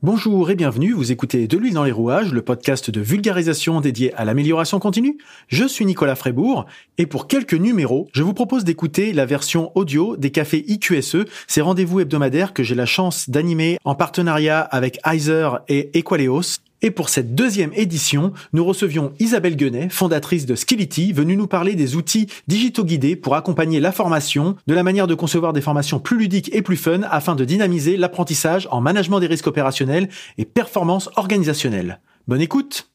Bonjour et bienvenue, vous écoutez De l'huile dans les rouages, le podcast de vulgarisation dédié à l'amélioration continue. Je suis Nicolas Frébourg et pour quelques numéros, je vous propose d'écouter la version audio des cafés IQSE, ces rendez-vous hebdomadaires que j'ai la chance d'animer en partenariat avec Heiser et Equaleos. Et pour cette deuxième édition, nous recevions Isabelle Guenet, fondatrice de Skillity, venue nous parler des outils digitaux guidés pour accompagner la formation, de la manière de concevoir des formations plus ludiques et plus fun afin de dynamiser l'apprentissage en management des risques opérationnels et performance organisationnelle. Bonne écoute!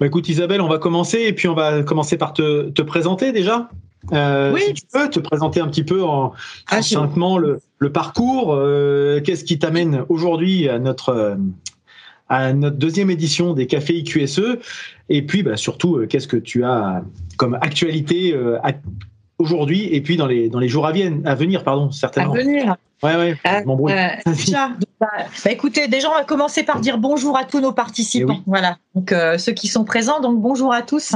Bah, écoute Isabelle, on va commencer et puis on va commencer par te, te présenter déjà. Euh, Oui. Si tu peux te présenter un petit peu en, Ah, succinctement le, le parcours. euh, Qu'est-ce qui t'amène aujourd'hui à notre euh, à notre deuxième édition des cafés IQSE et puis bah, surtout euh, qu'est-ce que tu as comme actualité à- aujourd'hui et puis dans les dans les jours à, vienne- à venir pardon à certainement. venir. Ouais ouais. M'embrouille. Bah, bah, écoutez, déjà, on va commencer par dire bonjour à tous nos participants. Eh oui. Voilà, donc euh, ceux qui sont présents, donc bonjour à tous.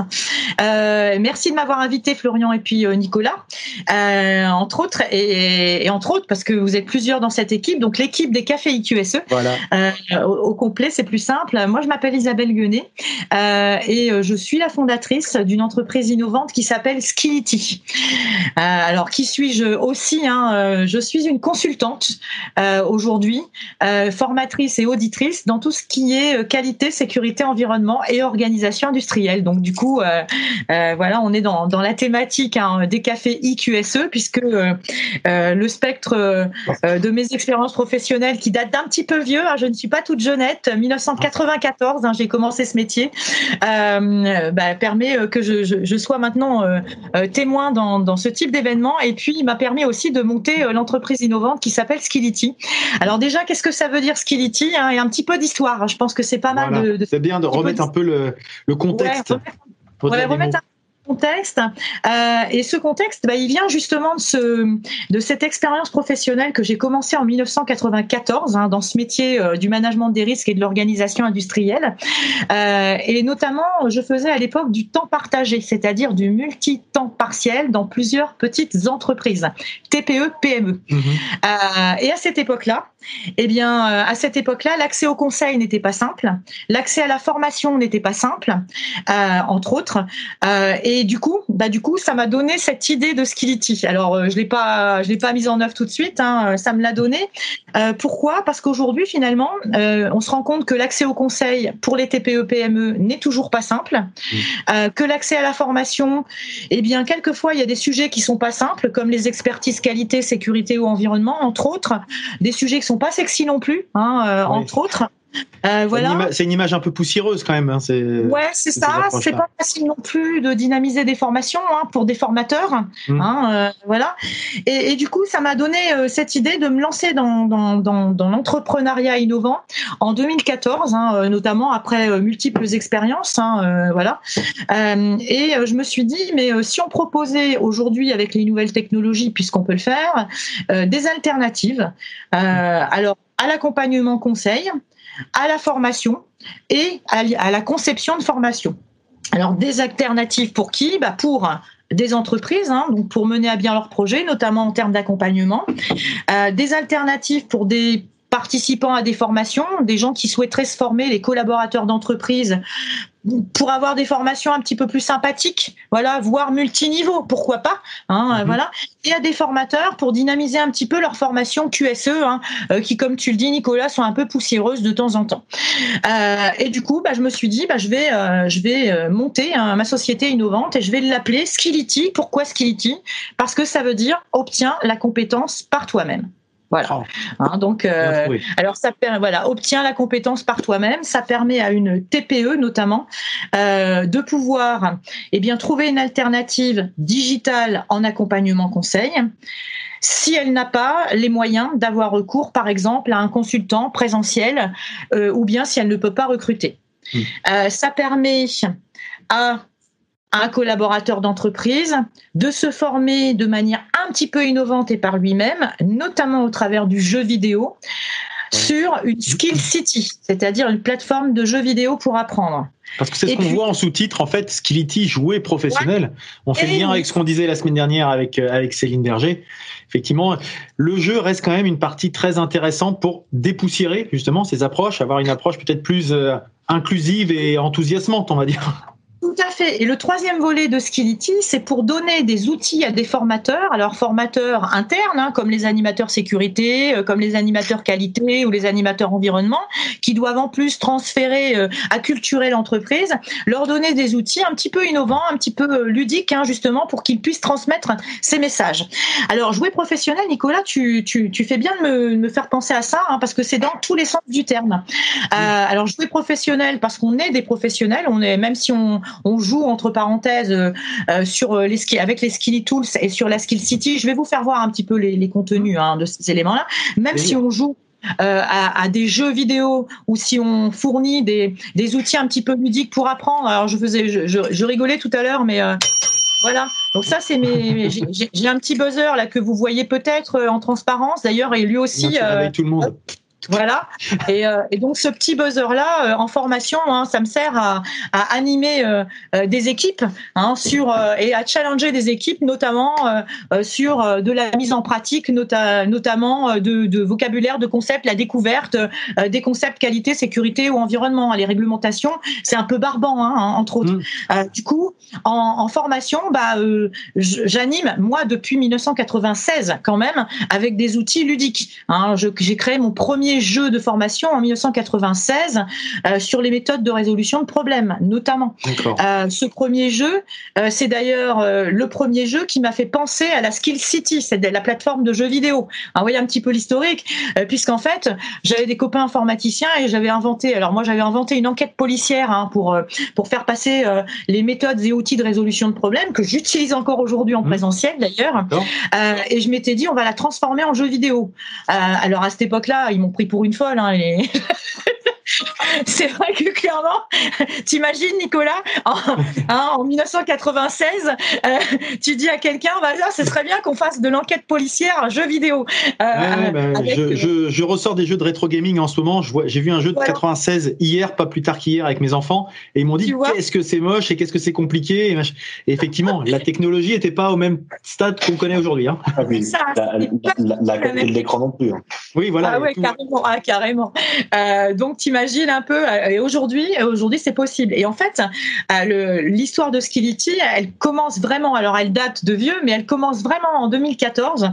Euh, merci de m'avoir invité, Florian et puis euh, Nicolas, euh, entre autres, et, et entre autres parce que vous êtes plusieurs dans cette équipe. Donc l'équipe des cafés IQSE, Voilà. Euh, au, au complet, c'est plus simple. Moi, je m'appelle Isabelle Guenet euh, et je suis la fondatrice d'une entreprise innovante qui s'appelle Skillity. Euh, alors, qui suis-je aussi hein, euh, Je suis une consultante euh, aujourd'hui, euh, formatrice et auditrice dans tout ce qui est qualité, sécurité, environnement et organisation industrielle. Donc, du coup, euh, euh, voilà, on est dans, dans la thématique hein, des cafés IQSE puisque euh, le spectre de mes expériences professionnelles qui datent d'un petit peu vieux. hein, je ne suis pas toute jeunette. 1994, hein, j'ai commencé ce métier. Bah, permet que je, je, je sois maintenant témoin dans, dans ce type d'événement. Et puis, il m'a permis aussi de monter l'entreprise innovante qui s'appelle Skillity. Alors déjà, qu'est-ce que ça veut dire Skillity hein, Et un petit peu d'histoire. Je pense que c'est pas mal Voilà. de, de C'est bien de remettre un peu le, le contexte. Ouais, dire des remettre un contexte. Euh, et ce contexte, bah, il vient justement de, ce, de cette expérience professionnelle que j'ai commencée en 1994 hein, dans ce métier euh, du management des risques et de l'organisation industrielle. Euh, et notamment, je faisais à l'époque du temps partagé, c'est-à-dire du multi-temps partiel dans plusieurs petites entreprises, TPE, PME. Mhm. Et à cette époque-là, eh bien, euh, à cette époque-là, l'accès au conseil n'était pas simple, l'accès à la formation n'était pas simple, euh, entre autres. Euh, et du coup, bah du coup, ça m'a donné cette idée de Skillity. Alors, je l'ai pas, je l'ai pas mise en œuvre tout de suite. Hein, ça me l'a donné. Euh, pourquoi? Parce qu'aujourd'hui, finalement, on se rend compte que l'accès au conseil pour les TPE PME n'est toujours pas simple, euh, que l'accès à la formation, eh bien, quelquefois, il y a des sujets qui sont pas simples, comme les expertises qualité, sécurité ou environnement, entre autres, des sujets qui sont pas sexy non plus, hein, euh, Oui. entre autres. Euh, C'est une voilà. C'est une image un peu poussiéreuse quand même. hein, Ouais, c'est ces ça. C'est pas facile non plus de dynamiser des formations hein, pour des formateurs. Mm. Hein, euh, voilà. Et, et du coup, ça m'a donné euh, cette idée de me lancer dans, dans, dans, dans l'entrepreneuriat innovant en 2014, hein, euh, notamment après multiples expériences. Hein, voilà. Et je me suis dit, mais si on proposait aujourd'hui avec les nouvelles technologies, puisqu'on peut le faire, des alternatives. Euh, alors à l'accompagnement conseil, à la formation et à la conception de formation. Alors des alternatives pour qui? Bah Pour des entreprises, hein, pour mener à bien leurs projets, notamment en termes d'accompagnement. Euh, des alternatives pour des participants à des formations, des gens qui souhaiteraient se former, les collaborateurs d'entreprise, pour avoir des formations un petit peu plus sympathiques, voilà, voire multiniveau, pourquoi pas, hein, Mhm. voilà. Et à des formateurs pour dynamiser un petit peu leur formation QSE, hein, euh, qui, comme tu le dis, Nicolas, sont un peu poussiéreuses de temps en temps. Euh, et du coup, bah, je me suis dit, bah, je vais, euh, je vais euh, monter hein, ma société innovante et je vais l'appeler Skillity. Pourquoi Skillity Parce que ça veut dire obtiens la compétence par toi-même. Voilà. Oh, Hein, donc, euh, alors ça permet, voilà, obtient la compétence par toi-même. Ça permet à une TPE notamment euh, de pouvoir, eh bien, trouver une alternative digitale en accompagnement conseil. Si elle n'a pas les moyens d'avoir recours, par exemple, à un consultant présentiel, euh, ou bien si elle ne peut pas recruter, Mm. Euh, ça permet à un collaborateur d'entreprise de se former de manière un petit peu innovante et par lui-même, notamment au travers du jeu vidéo, sur une Skill City, c'est-à-dire une plateforme de jeux vidéo pour apprendre. Parce que c'est ce qu'on voit en sous-titre, en fait, Skillity, jouer professionnel. On fait le lien avec ce qu'on disait la semaine dernière avec, euh, avec Céline Berger. Effectivement, le jeu reste quand même une partie très intéressante pour dépoussiérer justement ces approches, avoir une approche peut-être plus euh, inclusive et enthousiasmante, on va dire. Tout à fait. Et le troisième volet de Skillity, c'est pour donner des outils à des formateurs, alors formateurs internes, hein, comme les animateurs sécurité, euh, comme les animateurs qualité ou les animateurs environnement, qui doivent en plus transférer, euh, acculturer l'entreprise, leur donner des outils un petit peu innovants, un petit peu euh, ludiques, hein, justement, pour qu'ils puissent transmettre ces messages. Alors, jouer professionnel, Nicolas, tu, tu, tu fais bien de me, me, faire penser à ça, hein, parce que c'est dans tous les sens du terme. Euh, alors, jouer professionnel, parce qu'on est des professionnels, on est, même si on on joue entre parenthèses euh, euh, sur euh, les avec les Skilly Tools et sur la Skill City. Je vais vous faire voir un petit peu les, contenus hein, de ces éléments-là. Même si on joue à, des jeux vidéo ou si on fournit des, outils un petit peu ludiques pour apprendre. Alors je faisais, je, rigolais tout à l'heure, mais voilà. Donc ça c'est mes, j'ai un petit buzzer là que vous voyez peut-être en transparence d'ailleurs et lui aussi. avec tout le monde. Voilà. Et, euh, et, donc ce petit buzzer là euh, en formation, hein, ça me sert à, à animer euh, des équipes hein, sur et à challenger des équipes, notamment sur de la mise en pratique, nota, notamment de, de, vocabulaire, de concepts, la découverte des concepts qualité, sécurité ou environnement. Les réglementations, c'est un peu barbant, hein, entre autres. Mmh. du coup, en, en formation, bah, j'anime moi depuis 1996 quand même avec des outils ludiques. J'ai créé mon premier jeu de formation en 1996 euh, sur les méthodes de résolution de problèmes, notamment. Euh, ce premier jeu, euh, c'est d'ailleurs le premier jeu qui m'a fait penser à la Skill City, c'est la plateforme de jeux vidéo. vous voyez un petit peu l'historique, puisqu'en fait, j'avais des copains informaticiens et j'avais inventé, alors moi j'avais inventé une enquête policière hein, pour, pour faire passer les méthodes et outils de résolution de problèmes que j'utilise encore aujourd'hui en mmh. présentiel d'ailleurs. et je m'étais dit, on va la transformer en jeu vidéo. alors à cette époque-là, ils m'ont pris pour une folle. Hein, c'est vrai que clairement, t'imagines Nicolas, en, hein, en 1996, euh, tu dis à quelqu'un, bah là, ce serait bien qu'on fasse de l'enquête policière, un jeu vidéo. Euh, bah, je, je, je, ressors des jeux de rétro gaming en ce moment. J'ai vu un jeu de 96 hier, pas plus tard qu'hier, avec mes enfants, et ils m'ont dit qu'est-ce que c'est moche et qu'est-ce que c'est compliqué. Et, effectivement, la technologie n'était pas au même stade qu'on connaît aujourd'hui. Hein. Ah oui, la, qualité de l'écran non plus. Hein. Oui, voilà. Ah ouais, carrément. Ah, carrément. Euh, donc, t'imagines un peu. Euh, et aujourd'hui, aujourd'hui, c'est possible. Et en fait, euh, l'histoire de Skillity, elle commence vraiment. Alors, elle date de vieux, mais elle commence vraiment en 2014,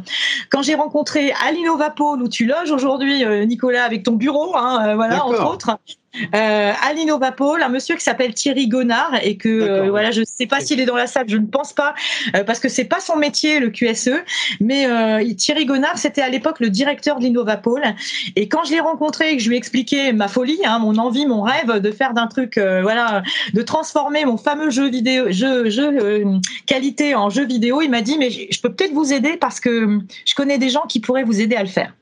quand j'ai rencontré Alino Vapol, où tu loges aujourd'hui, euh, Nicolas, avec ton bureau, hein, voilà, entre autres euh, à l'Innovapol, un monsieur qui s'appelle Thierry Gonard et que euh, voilà, je ne sais pas s'il est dans la salle, je ne pense pas euh, parce que c'est pas son métier le QSE, mais euh, Thierry Gonard c'était à l'époque le directeur de l'Innovapol. Et quand je l'ai rencontré et que je lui ai expliqué ma folie, hein, mon envie, mon rêve de faire d'un truc, voilà, de transformer mon fameux jeu vidéo, jeu, jeu qualité en jeu vidéo, il m'a dit mais je peux peut-être vous aider parce que je connais des gens qui pourraient vous aider à le faire.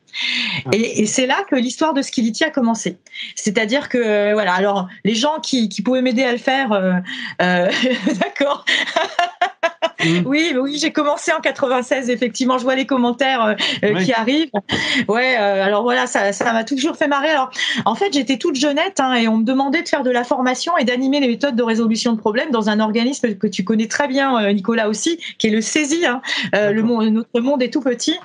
Et, c'est là que l'histoire de Skillity a commencé. C'est-à-dire que euh, voilà, alors les gens qui, qui pouvaient m'aider à le faire, euh, euh, d'accord. Mm. Oui, oui, j'ai commencé en 96. Effectivement, je vois les commentaires euh, euh, qui arrivent. Ouais, euh, alors voilà, ça, ça m'a toujours fait marrer. Alors, en fait, j'étais toute jeunette hein, et on me demandait de faire de la formation et d'animer les méthodes de résolution de problèmes dans un organisme que tu connais très bien, Nicolas aussi, qui est le CESI. Hein. le monde, notre monde est tout petit.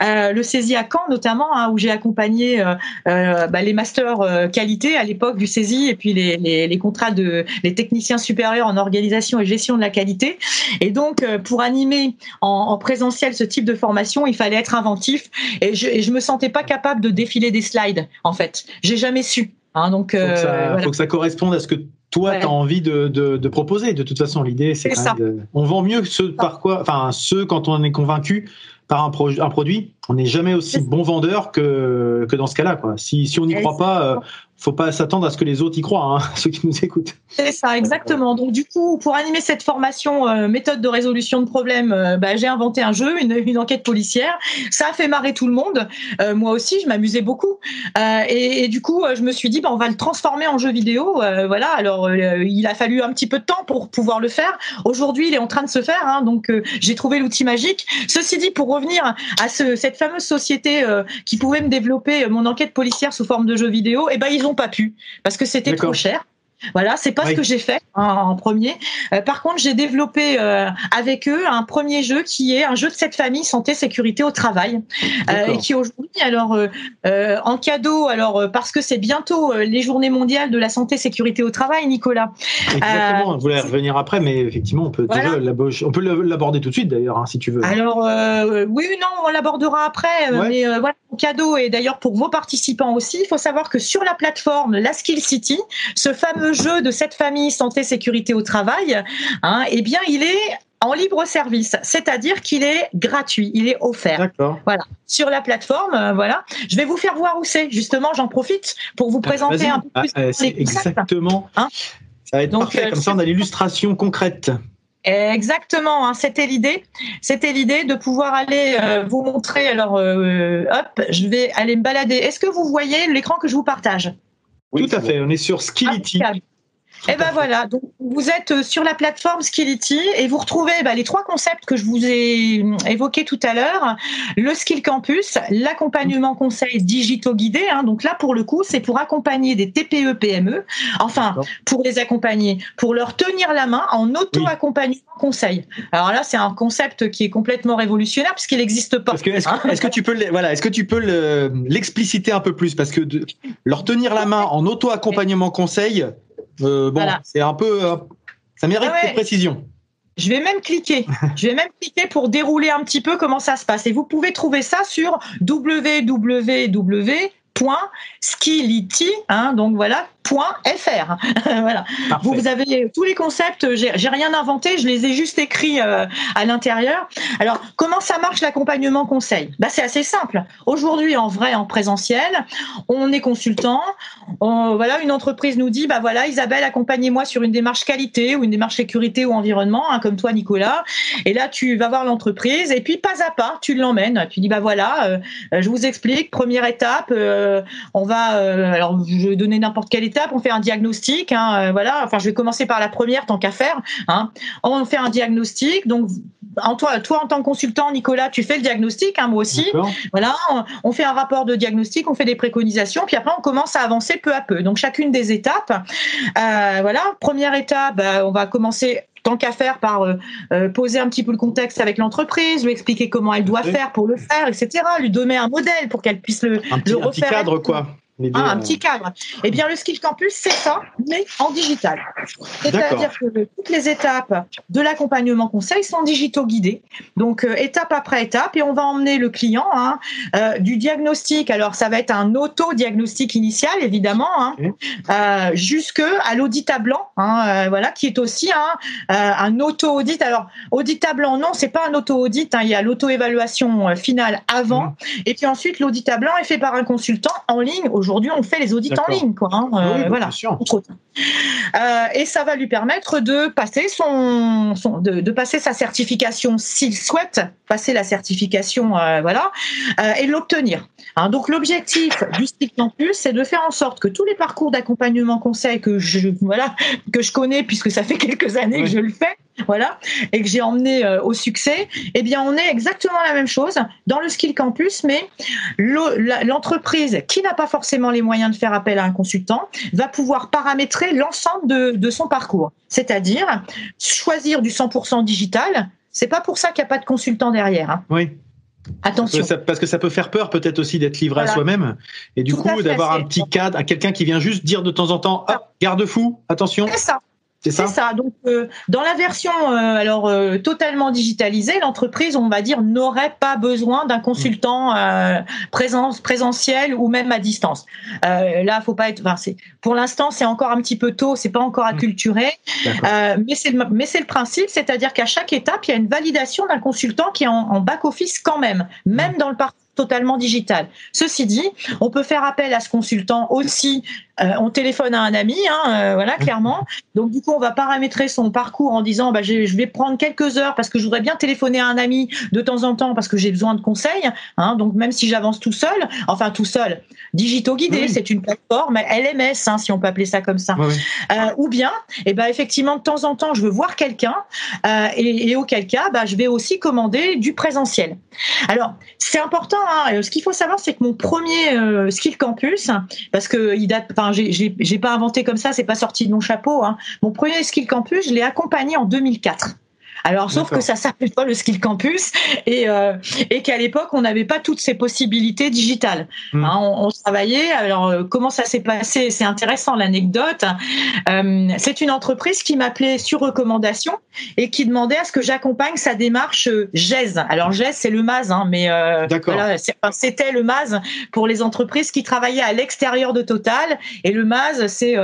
le CESI à Caen, notamment, hein, où j'ai accompagné bah, les masters qualité à l'époque du CESI et puis les, les, les contrats de les techniciens supérieurs en organisation et gestion de la qualité. Et donc pour animer en, présentiel ce type de formation, il fallait être inventif et je, et je me sentais pas capable de défiler des slides. En fait, j'ai jamais su. Hein, donc, faut, que ça, euh, faut que ça corresponde à ce que toi, tu as envie de, de, de, proposer. De toute façon, l'idée, c'est on vend mieux ce par quoi, enfin, ce quand on est convaincu par un, un produit, on n'est jamais aussi bon vendeur que, que dans ce cas-là. Quoi. Si, si on n'y croit pas, euh, faut pas s'attendre à ce que les autres y croient, hein, ceux qui nous écoutent. C'est ça, exactement. Donc du coup, pour animer cette formation euh, méthode de résolution de problèmes, euh, bah, j'ai inventé un jeu, une, une, enquête policière. Ça a fait marrer tout le monde. Euh, moi aussi, je m'amusais beaucoup. Et, et, du coup, je me suis dit, bah, on va le transformer en jeu vidéo. voilà. Alors, il a fallu un petit peu de temps pour pouvoir le faire. Aujourd'hui, il est en train de se faire. Hein, donc, j'ai trouvé l'outil magique. Ceci dit, pour revenir à ce, cette fameuse société qui pouvait me développer mon enquête policière sous forme de jeu vidéo, et eh ben ils ont pas pu parce que c'était trop cher. Voilà, c'est pas ce que j'ai fait en, premier. Euh, par contre, j'ai développé euh, avec eux un premier jeu qui est un jeu de cette famille santé sécurité au travail euh, et qui aujourd'hui alors en cadeau alors parce que c'est bientôt les journées mondiales de la santé sécurité au travail Nicolas. Exactement, vous voulez revenir après mais effectivement on peut on peut l'aborder tout de suite d'ailleurs hein, si tu veux. Alors oui non, on l'abordera après mais voilà cadeau et d'ailleurs pour vos participants aussi, il faut savoir que sur la plateforme La Skill City, ce fameux jeu de cette famille santé sécurité au travail, hein, eh bien il est en libre service, c'est-à-dire qu'il est gratuit, il est offert. Voilà, sur la plateforme, euh, voilà. Je vais vous faire voir où c'est. Justement, j'en profite pour vous ah, présenter un peu plus. Ah, exactement. Hein ça va être parfait. Euh, Comme ça, on a l'illustration concrète. Exactement, hein, c'était l'idée. C'était l'idée de pouvoir aller euh, vous montrer. Alors, euh, hop, je vais aller me balader. Est-ce que vous voyez l'écran que je vous partage? Oui, tout à fait. On est sur Skillity. Et eh ben voilà, donc vous êtes euh, sur la plateforme Skillity et vous retrouvez bah, les trois concepts que je vous ai euh, évoqués tout à l'heure le Skill Campus, l'accompagnement conseil digitaux guidé. Hein, donc là, pour le coup, c'est pour accompagner des TPE PME. Enfin, pour les accompagner, pour leur tenir la main en auto-accompagnement conseil. Alors là, c'est un concept qui est complètement révolutionnaire puisqu'il n'existe pas. Est-ce que, tu peux, voilà, est-ce que tu peux l'expliciter un peu plus? Parce que de, leur tenir la main en auto-accompagnement conseil euh, bon, c'est un peu. Euh, ça mérite ah précision. Je vais même cliquer. Je vais même cliquer pour dérouler un petit peu comment ça se passe. Et vous pouvez trouver ça sur www.skillity, hein, donc voilà, .fr. voilà. Vous, avez tous les concepts. J'ai rien inventé, je les ai juste écrits euh, à l'intérieur. Alors, comment ça marche l'accompagnement conseil? Bah, c'est assez simple. Aujourd'hui, en vrai, en présentiel, on est consultant. voilà, une entreprise nous dit, bah voilà, Isabelle, accompagnez-moi sur une démarche qualité ou une démarche sécurité ou environnement, hein, comme toi, Nicolas. Et là, tu vas voir l'entreprise et puis pas à pas, tu l'emmènes. Tu dis, bah voilà, euh, je vous explique. Première étape, euh, on va, alors je vais donner n'importe quelle étape on fait un diagnostic. Hein, euh, voilà. Enfin, je vais commencer par la première, tant qu'à faire. Hein. On fait un diagnostic. Donc, en toi, toi, en tant que consultant, Nicolas, tu fais le diagnostic, hein, moi aussi. Voilà, on, fait un rapport de diagnostic, on fait des préconisations, puis après on commence à avancer peu à peu. Donc chacune des étapes. Euh, voilà, première étape, bah, on va commencer tant qu'à faire par euh, poser un petit peu le contexte avec l'entreprise, lui expliquer comment elle doit faire pour le faire, etc. Lui donner un modèle pour qu'elle puisse le, un petit, le refaire. Un petit cadre, quoi. Ah, un petit cadre. Eh bien, le Skill Campus, c'est ça, mais en digital. C'est-à-dire que toutes les étapes de l'accompagnement conseil sont digitaux guidées. Donc, euh, étape après étape, et on va emmener le client hein, euh, du diagnostic. Alors, ça va être un auto-diagnostic initial, évidemment, hein, euh, jusque à l'audit à blanc, hein, voilà, qui est aussi un auto-audit. Alors, audit à blanc, non, c'est pas un auto-audit. il y a l'auto-évaluation finale avant, mmh. et puis ensuite, l'audit à blanc est fait par un consultant en ligne aujourd'hui, on fait les audits en ligne, quoi. Hein, euh, voilà. Euh, et ça va lui permettre de passer son, de, passer sa certification s'il souhaite passer la certification, euh, voilà, et l'obtenir. Hein, donc l'objectif du Stick Campus, c'est de faire en sorte que tous les parcours d'accompagnement conseil que je voilà que je connais puisque ça fait quelques années que je le fais, voilà, et que j'ai emmené au succès, eh bien on est exactement la même chose dans le Skill Campus, mais l'entreprise qui n'a pas forcément les moyens de faire appel à un consultant, va pouvoir paramétrer l'ensemble de, son parcours. C'est-à-dire choisir du 100% digital. C'est pas pour ça qu'il n'y a pas de consultant derrière. Hein. Oui. Attention. Parce que ça peut faire peur peut-être aussi d'être livré à soi-même et du coup d'avoir un petit cadre, à quelqu'un qui vient juste dire de temps en temps, garde-fou, attention. C'est ça. C'est ça. Donc, euh, dans la version euh, alors euh, totalement digitalisée, l'entreprise, on va dire, n'aurait pas besoin d'un consultant présence, présentiel ou même à distance. là, faut pas être. Enfin, pour l'instant, c'est encore un petit peu tôt, c'est pas encore acculturé, mais c'est mais c'est le principe, c'est-à-dire qu'à chaque étape, il y a une validation d'un consultant qui est en, back office quand même, même dans le parcours totalement digital. Ceci dit, on peut faire appel à ce consultant aussi on téléphone à un ami, hein, voilà, clairement. Donc du coup, on va paramétrer son parcours en disant, bah, je vais prendre quelques heures parce que je voudrais bien téléphoner à un ami de temps en temps parce que j'ai besoin de conseils. Hein, donc même si j'avance tout seul, enfin tout seul, Digito Guidé, c'est une plateforme LMS, hein, si on peut appeler ça comme ça. ou bien, et eh ben effectivement, de temps en temps, je veux voir quelqu'un et, et, auquel cas, bah, je vais aussi commander du présentiel. Alors, c'est important. Hein, ce qu'il faut savoir, c'est que mon premier euh, Skill Campus, parce que il date, enfin, j'ai pas inventé comme ça, c'est pas sorti de mon chapeau. Hein. Mon premier Skill Campus, je l'ai accompagné en 2004. Alors, sauf que ça s'appelle pas le Skill Campus et, euh, et qu'à l'époque, on n'avait pas toutes ces possibilités digitales. Hmm. Hein, on, travaillait. Alors, euh, comment ça s'est passé? C'est intéressant l'anecdote. Euh, c'est une entreprise qui m'appelait sur recommandation et qui demandait à ce que j'accompagne sa démarche GES. Alors, GES, c'est le MAS, hein, mais voilà, c'était le MAS pour les entreprises qui travaillaient à l'extérieur de Total. Et le MAS, c'est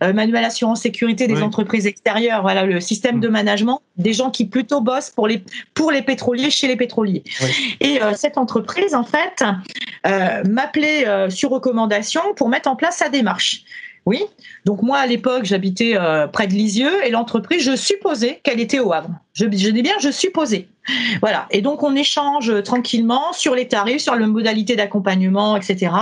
Manuel Assurance Sécurité des entreprises extérieures. Voilà, le système de management des gens qui plutôt bossent pour les, pour les pétroliers, chez les pétroliers. Et euh, cette entreprise, en fait, euh, m'appelait euh, sur recommandation pour mettre en place sa démarche. Oui. Donc moi, à l'époque, j'habitais euh, près de Lisieux et l'entreprise, je supposais qu'elle était au Havre. Je, dis bien, je supposais. Voilà. Et donc on échange tranquillement sur les tarifs, sur la modalité d'accompagnement, etc.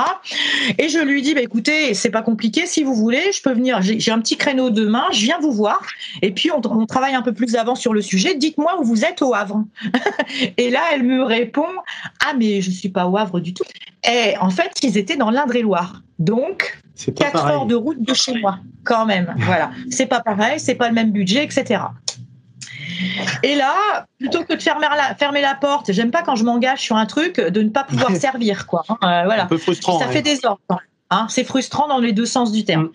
Et je lui dis, bah, écoutez, c'est pas compliqué. Si vous voulez, je peux venir. J'ai un petit créneau demain. Je viens vous voir. Et puis on, on travaille un peu plus avant sur le sujet. Dites-moi où vous êtes au Havre. et là, elle me répond, ah mais je suis pas au Havre du tout. Et en fait, ils étaient dans l'Indre-et-Loire. Donc, 4 heures de route de chez moi, quand même. Voilà. C'est pas pareil, c'est pas le même budget, etc. Et là, plutôt que de fermer la, fermer la porte, j'aime pas quand je m'engage sur un truc de ne pas pouvoir servir, quoi. Hein. Euh, voilà. Un peu frustrant. Ça fait des ordres. Hein, c'est frustrant dans les deux sens du terme.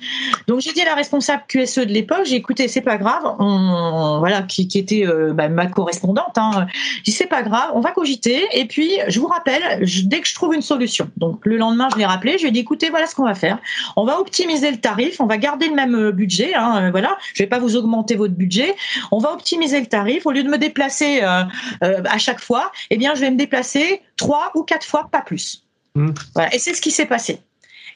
Donc j'ai dit à la responsable QSE de l'époque, j'ai écouté, c'est pas grave, on, voilà, qui, qui était euh, bah, ma correspondante. Hein, j'ai dit c'est pas grave, on va cogiter et puis je vous rappelle dès que je trouve une solution. Donc le lendemain je l'ai rappelé, je lui ai dit écoutez voilà ce qu'on va faire, on va optimiser le tarif, on va garder le même euh, budget, hein, euh, voilà, je vais pas vous augmenter votre budget, on va optimiser le tarif au lieu de me déplacer euh, à chaque fois, eh bien je vais me déplacer trois ou quatre fois, pas plus. Mm. Voilà. Et c'est ce qui s'est passé.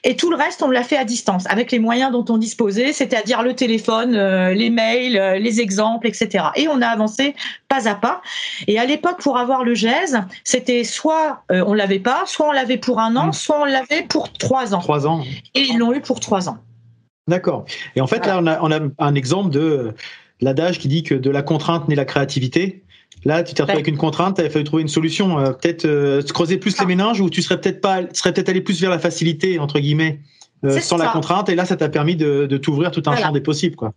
Et tout le reste, on l'a fait à distance, avec les moyens dont on disposait, c'est-à-dire le téléphone, euh, les mails, euh, les exemples, etc. Et on a avancé pas à pas. Et à l'époque, pour avoir le GES, c'était soit euh, on l'avait pas, soit on l'avait pour un an, mm. soit on l'avait pour trois ans. Trois ans. Et ils l'ont eu pour trois ans. D'accord. Et en fait, là, on a, on a un exemple de l'adage qui dit que de la contrainte naît la créativité. Là, tu t'es retrouvé avec une contrainte, il a fallu trouver une solution. Euh, peut-être euh, creuser plus les ah. méninges ou tu serais peut-être pas, serais peut-être allé plus vers la facilité entre guillemets, euh, sans la contrainte. Et là, ça t'a permis de, de t'ouvrir tout un champ des possibles, quoi.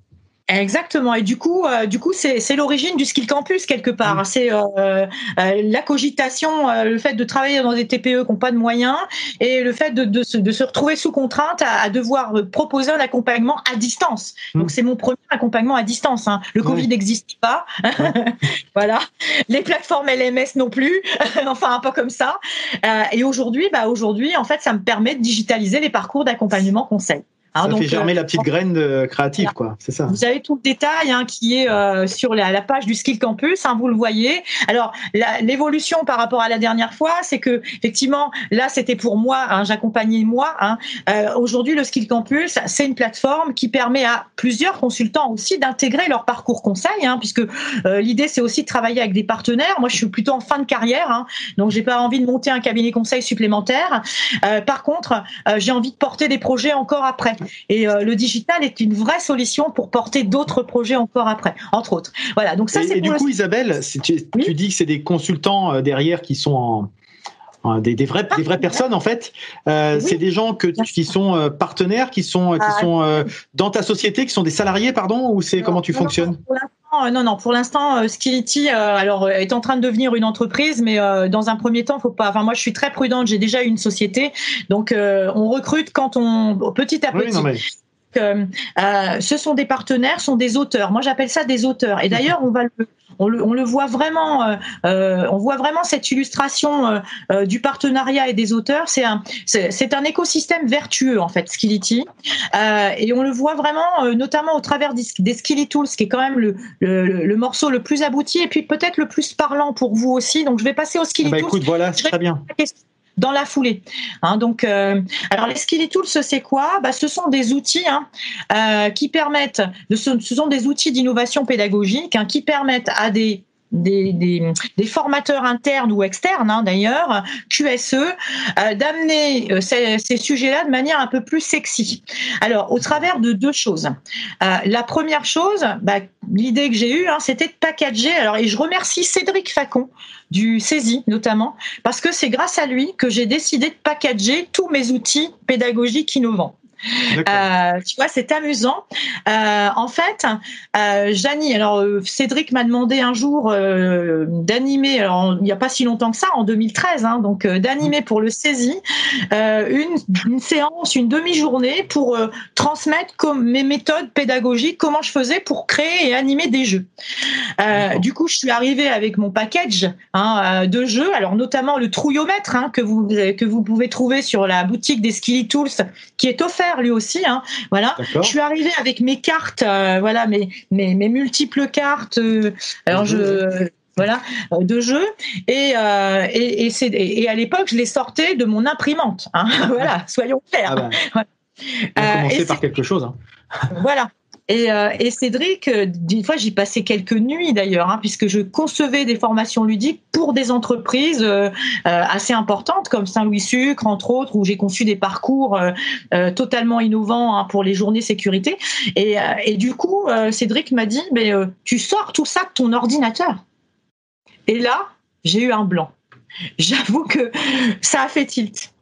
Exactement. Et du coup, euh, du coup, c'est l'origine du skill campus quelque part. Mm. C'est euh, euh, la cogitation, euh, le fait de travailler dans des TPE qui n'ont pas de moyens et le fait de, de, se, de se, retrouver sous contrainte à, à, devoir proposer un accompagnement à distance. Mm. Donc c'est mon premier accompagnement à distance. Hein. Le Covid n'existe pas. voilà. Les plateformes LMS non plus. enfin un peu comme ça. et aujourd'hui, bah aujourd'hui, en fait, ça me permet de digitaliser les parcours d'accompagnement conseil. Ça fait germer la petite graine créative, quoi. C'est ça. Vous avez tout le détail hein, qui est euh, sur la, la, page du Skill Campus. Hein, vous le voyez. Alors l'évolution par rapport à la dernière fois, c'est que effectivement, là c'était pour moi. Hein, J'accompagnais moi. Hein. Euh, Aujourd'hui, le Skill Campus, c'est une plateforme qui permet à plusieurs consultants aussi d'intégrer leur parcours conseil, hein, puisque euh, l'idée c'est aussi de travailler avec des partenaires. Moi, je suis plutôt en fin de carrière, hein, donc j'ai pas envie de monter un cabinet conseil supplémentaire. Euh, par contre, euh, j'ai envie de porter des projets encore après. Et euh, le digital est une vraie solution pour porter d'autres projets encore après, entre autres. Voilà. Donc ça, c'est. Et du coup, Isabelle, tu, tu, dis que c'est des consultants euh, derrière qui sont en, des, des, vraies, des vraies personnes en fait. Euh, C'est des gens que, qui sont partenaires, qui sont, qui ah, sont euh, dans ta société, qui sont des salariés, pardon, ou c'est comment tu non, fonctionnes? non, non, non. Pour l'instant, euh, Skillity, euh, alors est en train de devenir une entreprise, mais euh, dans un premier temps, faut pas. Enfin, moi, je suis très prudente. J'ai déjà une société, donc on recrute quand on petit à petit. Oui, non, mais... Euh, ce sont des partenaires, sont des auteurs. Moi, j'appelle ça des auteurs. Et d'ailleurs, on va le, on le, on le voit vraiment, euh, euh, on voit vraiment cette illustration euh, euh du partenariat et des auteurs. C'est un, c'est un écosystème vertueux en fait, Skillity, euh, et on le voit vraiment, notamment au travers des, des Skilly Tools, qui est quand même le, le, le, morceau le plus abouti et puis peut-être le plus parlant pour vous aussi. Donc, je vais passer au Skilly bah, Écoute, voilà, c'est très bien dans la foulée. Hein, donc, euh, alors les Skilly Tools, c'est quoi? Bah, Ce sont des outils hein, euh, qui permettent, ce, sont des outils d'innovation pédagogique hein, qui permettent à des des, des, formateurs internes ou externes hein, d'ailleurs, QSE, euh, d'amener euh, ces, sujets-là de manière un peu plus sexy. Alors, au travers de deux choses. Euh, la première chose, bah, l'idée que j'ai eue, hein, c'était de packager. Alors, et je remercie Cédric Facon du CESI notamment, parce que c'est grâce à lui que j'ai décidé de packager tous mes outils pédagogiques innovants. Euh, tu vois, c'est amusant. Euh, en fait, euh, Janie, alors euh, Cédric m'a demandé un jour d'animer, alors il n'y a pas si longtemps que ça, en 2013, hein, donc d'animer pour le saisie une, une, séance, une demi-journée pour transmettre comme mes méthodes pédagogiques, comment je faisais pour créer et animer des jeux. du coup, je suis arrivée avec mon package hein, de jeux, alors notamment le trouillomètre hein, que vous que vous pouvez trouver sur la boutique des Skilly Tools, qui est offert lui aussi. Hein. Voilà. Je suis arrivée avec mes cartes, euh, voilà, mes, mes, mes, multiples cartes. Euh, alors je voilà euh, de jeu et et, et, et, à l'époque je les sortais de mon imprimante hein. voilà soyons clairs ah bah. commencer par quelque chose hein. voilà et, euh, et Cédric, euh, une fois, j'y passais quelques nuits d'ailleurs, hein, puisque je concevais des formations ludiques pour des entreprises euh, assez importantes comme Saint-Louis Sucre, entre autres, où j'ai conçu des parcours totalement innovants hein, pour les journées sécurité. Et, et du coup, Cédric m'a dit, mais tu sors tout ça de ton ordinateur. Et là, j'ai eu un blanc. J'avoue que ça a fait tilt.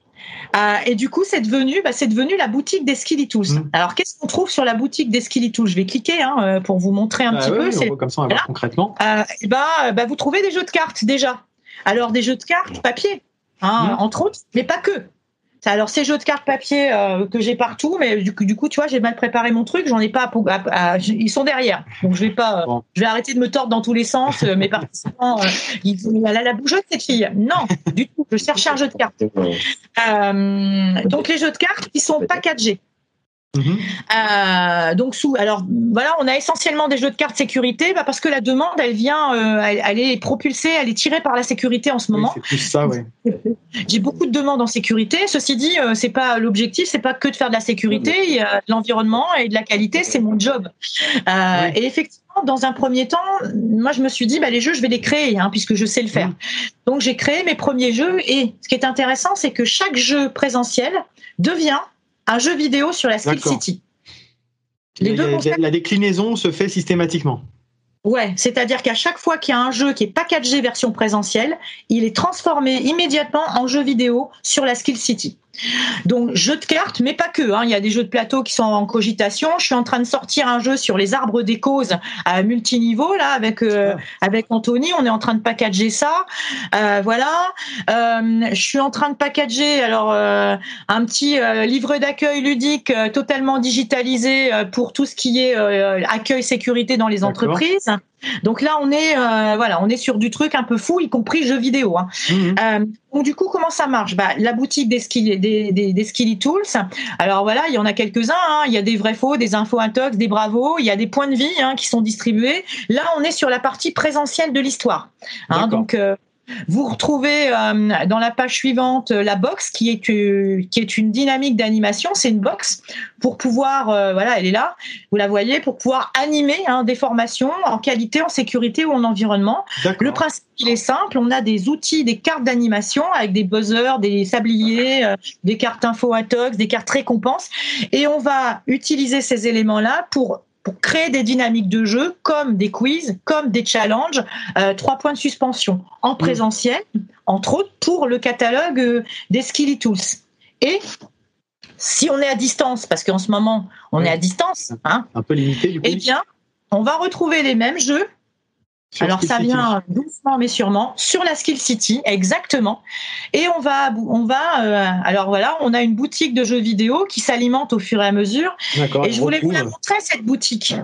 Euh, et du coup, c'est devenu, bah, c'est devenu la boutique des Skilly Tools. Mm. Alors, qu'est-ce qu'on trouve sur la boutique des Skilly Tools Je vais cliquer hein, euh, pour vous montrer un bah petit peu. C'est comme ça, on va voir concrètement. Euh, bah, bah, vous trouvez des jeux de cartes déjà. Alors, des jeux de cartes papier, hein, mm. entre autres, mais pas que. Alors ces jeux de cartes papier euh, que j'ai partout, mais du coup, du coup, tu vois, j'ai mal préparé mon truc, j'en ai pas. À, ils sont derrière, donc je vais pas. Euh, je vais arrêter de me tordre dans tous les sens. Euh, mes participants, ils disent elle a la bougeotte cette fille. Non, du tout. Je cherche un jeu de cartes. donc les jeux de cartes, ils sont packagés. Mhm. Euh, donc sous, alors voilà, on a essentiellement des jeux de cartes sécurité, bah, parce que la demande, elle vient, euh, elle, est propulsée, elle est tirée par la sécurité en ce moment. c'est ça, oui. J'ai beaucoup de demandes en sécurité. Ceci dit, euh, c'est pas l'objectif, c'est pas que de faire de la sécurité, il y a de l'environnement et de la qualité, c'est mon job. Et effectivement dans un premier temps, moi, je me suis dit, bah, les jeux, je vais les créer, hein, puisque je sais le faire. Donc, j'ai créé mes premiers jeux. Et ce qui est intéressant, c'est que chaque jeu présentiel devient un jeu vidéo sur la Skill City. Les deux la déclinaison se fait systématiquement. Ouais, c'est-à-dire qu'à chaque fois qu'il y a un jeu qui est packagé version présentielle, il est transformé immédiatement en jeu vidéo sur la Skill City. Donc jeu de cartes, mais pas que. Hein. Il y a des jeux de plateau qui sont en cogitation. Je suis en train de sortir un jeu sur les arbres des causes à multiniveau là avec euh, avec Anthony. On est en train de packager ça. Euh, voilà. Euh, je suis en train de packager alors euh, un petit euh, livre d'accueil ludique totalement digitalisé pour tout ce qui est accueil sécurité dans les entreprises. Donc là, on est euh, voilà, on est sur du truc un peu fou, y compris jeux vidéo. Hein. Mhm. Euh, donc du coup, comment ça marche? Bah, La boutique des, skilly, des, des, des skilly Tools. Alors voilà, il y en a quelques-uns. Hein. Il y a des vrais faux, des infos intox, des bravos. Il y a des points de vie hein, qui sont distribués. Là, on est sur la partie présentielle de l'histoire. Hein, donc euh, vous retrouvez euh, dans la page suivante euh, la box qui est euh, qui est une dynamique d'animation. C'est une box pour pouvoir voilà, elle est là. Vous la voyez pour pouvoir animer hein, des formations en qualité, en sécurité ou en environnement. Le principe il est simple. On a des outils, des cartes d'animation avec des buzzers, des sabliers, des cartes info atox, des cartes récompenses, et on va utiliser ces éléments là pour pour créer des dynamiques de jeu comme des quiz, comme des challenges, euh, trois points de suspension en mm. présentiel, entre autres pour le catalogue euh, des Skilly Tools. Et si on est à distance, parce qu'en ce moment on est à distance, hein, un peu limité du coup. Eh bien, on va retrouver les mêmes jeux alors ça vient doucement mais sûrement sur la Skill City, exactement. Et on va, on va, euh, alors voilà, on a une boutique de jeux vidéo qui s'alimente au fur et à mesure. Et je voulais vous la montrer cette boutique.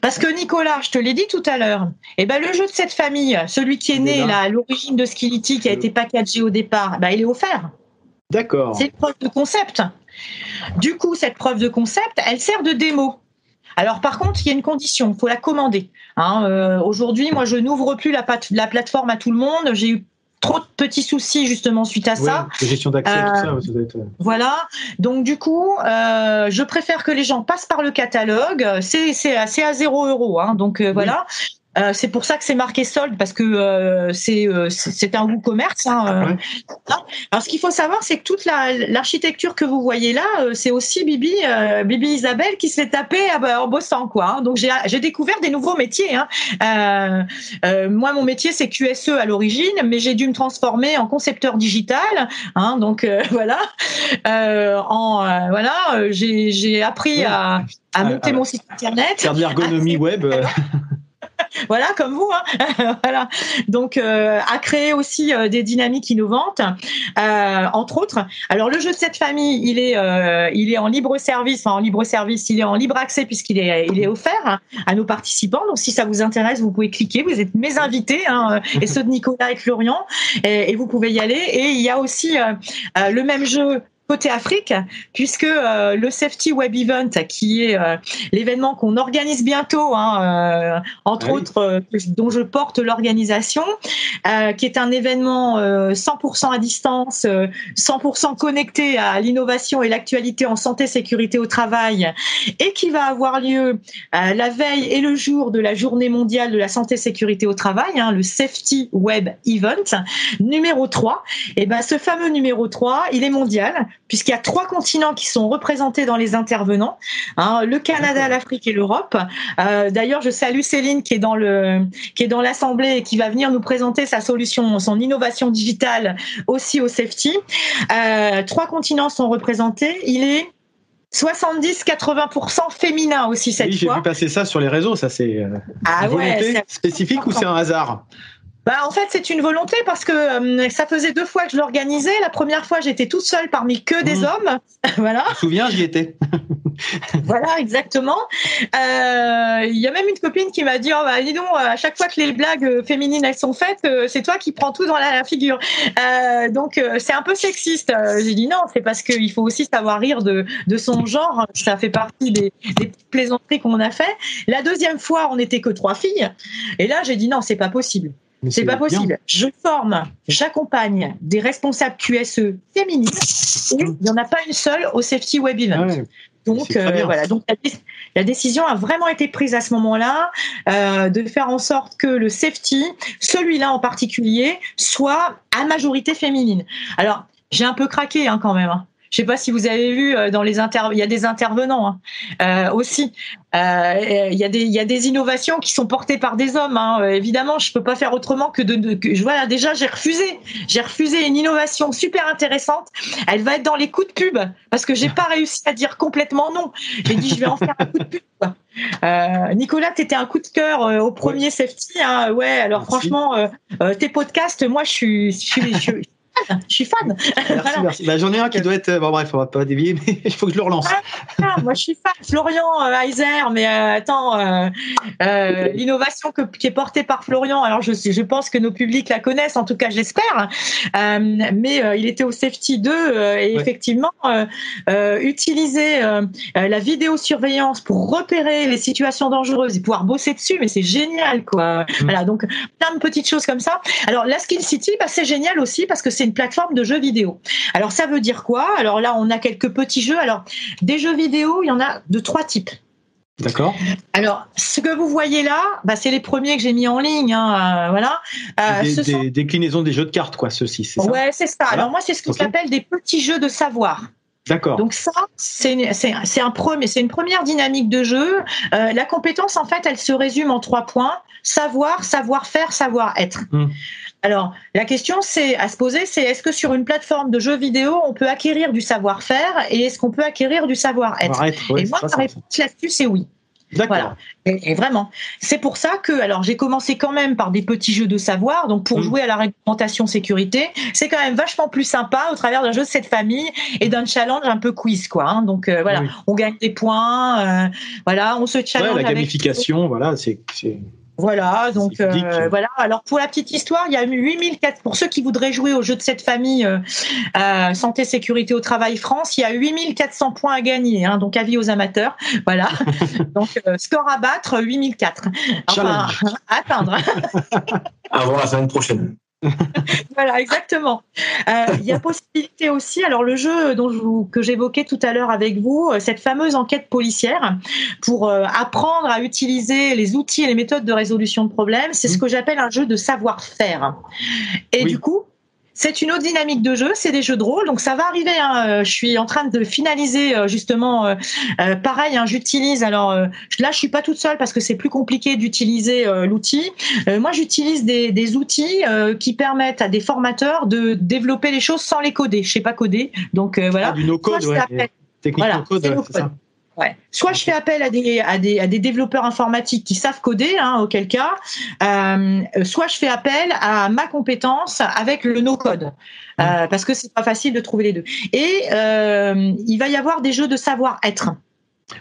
Parce que Nicolas, je te l'ai dit tout à l'heure, eh ben le jeu de cette famille, celui qui est né là, à l'origine de Skillity, qui a été packagé au départ, ben, il est offert. D'accord. C'est une preuve de concept. Du coup, cette preuve de concept, elle sert de démo. Alors par contre, il y a une condition, il faut la commander. Hein, euh, Aujourd'hui, moi, je n'ouvre plus la, la, plateforme à tout le monde. J'ai eu trop de petits soucis justement suite à ça. gestion d'accès, tout ça, ça doit être... Voilà. Donc du coup, je préfère que les gens passent par le catalogue. C'est c'est à 0 euros. Hein, donc voilà. Euh, c'est pour ça que c'est marqué solde parce que euh, c'est euh, c'est un commerce. Hein, Alors ce qu'il faut savoir, c'est que toute l'architecture que vous voyez là, c'est aussi Bibi Bibi Isabelle qui s'est tapée en bossant quoi. Hein. Donc j'ai découvert des nouveaux métiers. Hein. moi mon métier c'est QSE à l'origine, mais j'ai dû me transformer en concepteur digital. Hein, donc voilà. en voilà, j'ai appris à, à monter mon site internet. Faire de l'ergonomie web. voilà, comme vous. Hein. voilà. Donc, euh, à créer aussi euh, des dynamiques innovantes, euh, entre autres. Alors, le jeu de cette famille, il est, il est en libre service, enfin en libre service, il est en libre accès puisqu'il est, il est offert à nos participants. Donc, si ça vous intéresse, vous pouvez cliquer. Vous êtes mes invités hein, et ceux de Nicolas et Florian, et, vous pouvez y aller. Et il y a aussi le même jeu côté Afrique, puisque euh, le Safety Web Event, qui est euh, l'événement qu'on organise bientôt, hein, euh, entre autres, dont je porte l'organisation, qui est un événement 100% à distance, 100% connecté à l'innovation et l'actualité en santé sécurité au travail, et qui va avoir lieu la veille et le jour de la Journée mondiale de la santé sécurité au travail, hein, le Safety Web Event numéro 3. Et ben ce fameux numéro 3, il est mondial puisqu'il y a trois continents qui sont représentés dans les intervenants hein, le Canada, l'Afrique et l'Europe. Euh, d'ailleurs, je salue Céline qui est dans le qui est dans l'assemblée et qui va venir nous présenter sa solution, son innovation digitale aussi au safety. Euh, trois continents sont représentés. Il est 70-80% féminin aussi cette oui, fois. J'ai vu passer ça sur les réseaux, ça c'est euh, ah ouais, spécifique ou c'est un hasard? Bah, en fait, c'est une volonté parce que euh, ça faisait deux fois que je l'organisais. La première fois, j'étais toute seule parmi que des mmh. hommes. voilà. Je me souviens, j'y étais. voilà, exactement. Euh, il y a même une copine qui m'a dit, oh, bah, dis donc, à chaque fois que les blagues féminines elles sont faites, euh, c'est toi qui prends tout dans la, figure. donc, c'est un peu sexiste. J'ai dit non, c'est parce qu'il faut aussi savoir rire de, de son genre. Ça fait partie des, des plaisanteries qu'on a fait. La deuxième fois, on n'était que trois filles. Et là, j'ai dit non, c'est pas possible. C'est pas possible. Je forme, j'accompagne des responsables QSE féminines et il n'y en a pas une seule au Safety Web Event. Donc euh, voilà, donc la, décision a vraiment été prise à ce moment-là euh, de faire en sorte que le safety, celui-là en particulier, soit à majorité féminine. Alors j'ai un peu craqué hein, quand même. Hein. Je sais pas si vous avez vu euh, dans les inter... il y a des intervenants hein, euh, aussi. Euh, il y a des il y a des innovations qui sont portées par des hommes. Hein. Évidemment, je peux pas faire autrement que de, de que, voilà déjà j'ai refusé j'ai refusé une innovation super intéressante. Elle va être dans les coups de pub parce que j'ai pas réussi à dire complètement non. J'ai dit je vais en faire un coup de pub. Quoi. Euh, Nicolas, tu étais un coup de cœur au premier safety. Hein. Ouais, alors franchement, euh, tes podcasts, moi, je suis, je suis, je suis je suis fan. Merci, merci. Bah, J'en ai un qui doit être. Bon, bref, on va pas dévier, mais il faut que je le relance. Ah, moi, je suis fan. Florian euh, Heiser, mais euh, attends, euh, euh, l'innovation qui est portée par Florian, alors je, je pense que nos publics la connaissent, en tout cas, j'espère. mais il était au Safety 2 et effectivement, utiliser la vidéosurveillance pour repérer les situations dangereuses et pouvoir bosser dessus, mais c'est génial, quoi. Voilà, donc plein de petites choses comme ça. Alors, la Skill City, bah, c'est génial aussi parce que c'est une plateforme de jeux vidéo. Alors ça veut dire quoi? Alors là, on a quelques petits jeux. Alors des jeux vidéo, il y en a de trois types. D'accord. Alors, ce que vous voyez là, bah, c'est les premiers que j'ai mis en ligne. Hein, euh, voilà. Euh, des, des déclinaisons des jeux de cartes, quoi, ceux-ci, c'est ça? Ouais, c'est ça. Alors moi, c'est ce que j'appelle des petits jeux de savoir. D'accord. Donc ça, c'est un premier, c'est une première dynamique de jeu. Euh, la compétence, en fait, elle se résume en trois points savoir, savoir-faire, savoir-être. Hmm. Alors, la question c'est à se poser, c'est est-ce que sur une plateforme de jeux vidéo, on peut acquérir du savoir-faire et est-ce qu'on peut acquérir du savoir-être Et moi, ma réponse là-dessus, c'est oui. Voilà. Et, vraiment, c'est pour ça que, alors j'ai commencé quand même par des petits jeux de savoir, donc pour mmh. jouer à la réglementation sécurité, c'est quand même vachement plus sympa au travers d'un jeu de cette famille et d'un challenge un peu quiz, quoi. Hein. Donc euh, voilà, on gagne des points, euh, voilà, on se challenge. la gamification, voilà, c'est voilà, donc euh, voilà. Alors pour la petite histoire, il y a eu 8400 pour ceux qui voudraient jouer au jeu de cette famille euh, euh, santé sécurité au travail France, il y a 8400 points à gagner hein, donc avis aux amateurs. Voilà. donc score à battre 8004. Enfin à atteindre. à voir la semaine prochaine. voilà, exactement. Euh, il y a possibilité aussi, alors le jeu dont je vous, que j'évoquais tout à l'heure avec vous, euh, cette fameuse enquête policière pour euh, apprendre à utiliser les outils et les méthodes de résolution de problèmes, c'est ce mmh. que j'appelle un jeu de savoir-faire. Et du coup, c'est une autre dynamique de jeu, c'est des jeux de rôle, donc ça va arriver. Hein. Euh, je suis en train de finaliser euh, justement, euh, pareil, hein, j'utilise. Alors là, je suis pas toute seule parce que c'est plus compliqué d'utiliser l'outil. moi, j'utilise des, outils qui permettent à des formateurs de développer les choses sans les coder. Je sais pas coder, donc voilà. Ah, du no code, ouais. Technique no code, c'est ça. Ouais. Soit je fais appel à des, à des, à des développeurs informatiques qui savent coder, hein, auquel cas, euh, soit je fais appel à ma compétence avec le no-code, euh, mmh. parce que c'est pas facile de trouver les deux. Et euh, il va y avoir des jeux de savoir-être.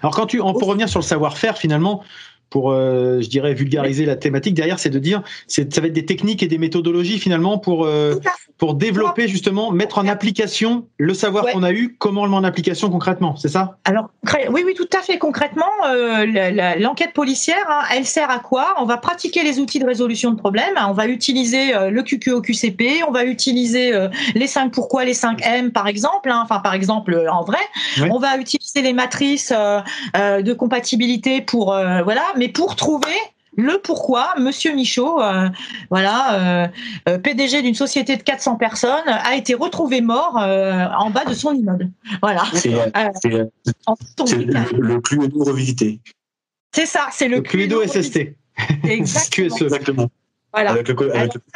Alors quand tu, pour revenir sur le savoir-faire, finalement, pour, euh, je dirais, vulgariser la thématique derrière, c'est de dire, c'est, ça va être des techniques et des méthodologies finalement pour euh, pour développer justement, mettre en application le savoir qu'on a eu, comment le met en application concrètement, c'est ça? Alors oui, oui, tout à fait. Concrètement, euh, l'enquête policière, hein, elle sert à quoi? On va pratiquer les outils de résolution de problèmes. Hein. on va utiliser le QQOQCP, on va utiliser les 5 pourquoi, les 5 M par exemple. Hein. enfin, par exemple, en vrai, on va utiliser les matrices de compatibilité pour voilà mais pour trouver le pourquoi Monsieur Michaud, euh, voilà, euh, euh, PDG d'une société de 400 personnes, a été retrouvé mort en bas de son immeuble. Voilà. C'est le, Cluedo revisité. C'est ça, c'est le, le Cluedo SST. Exactement. Voilà. Avec le,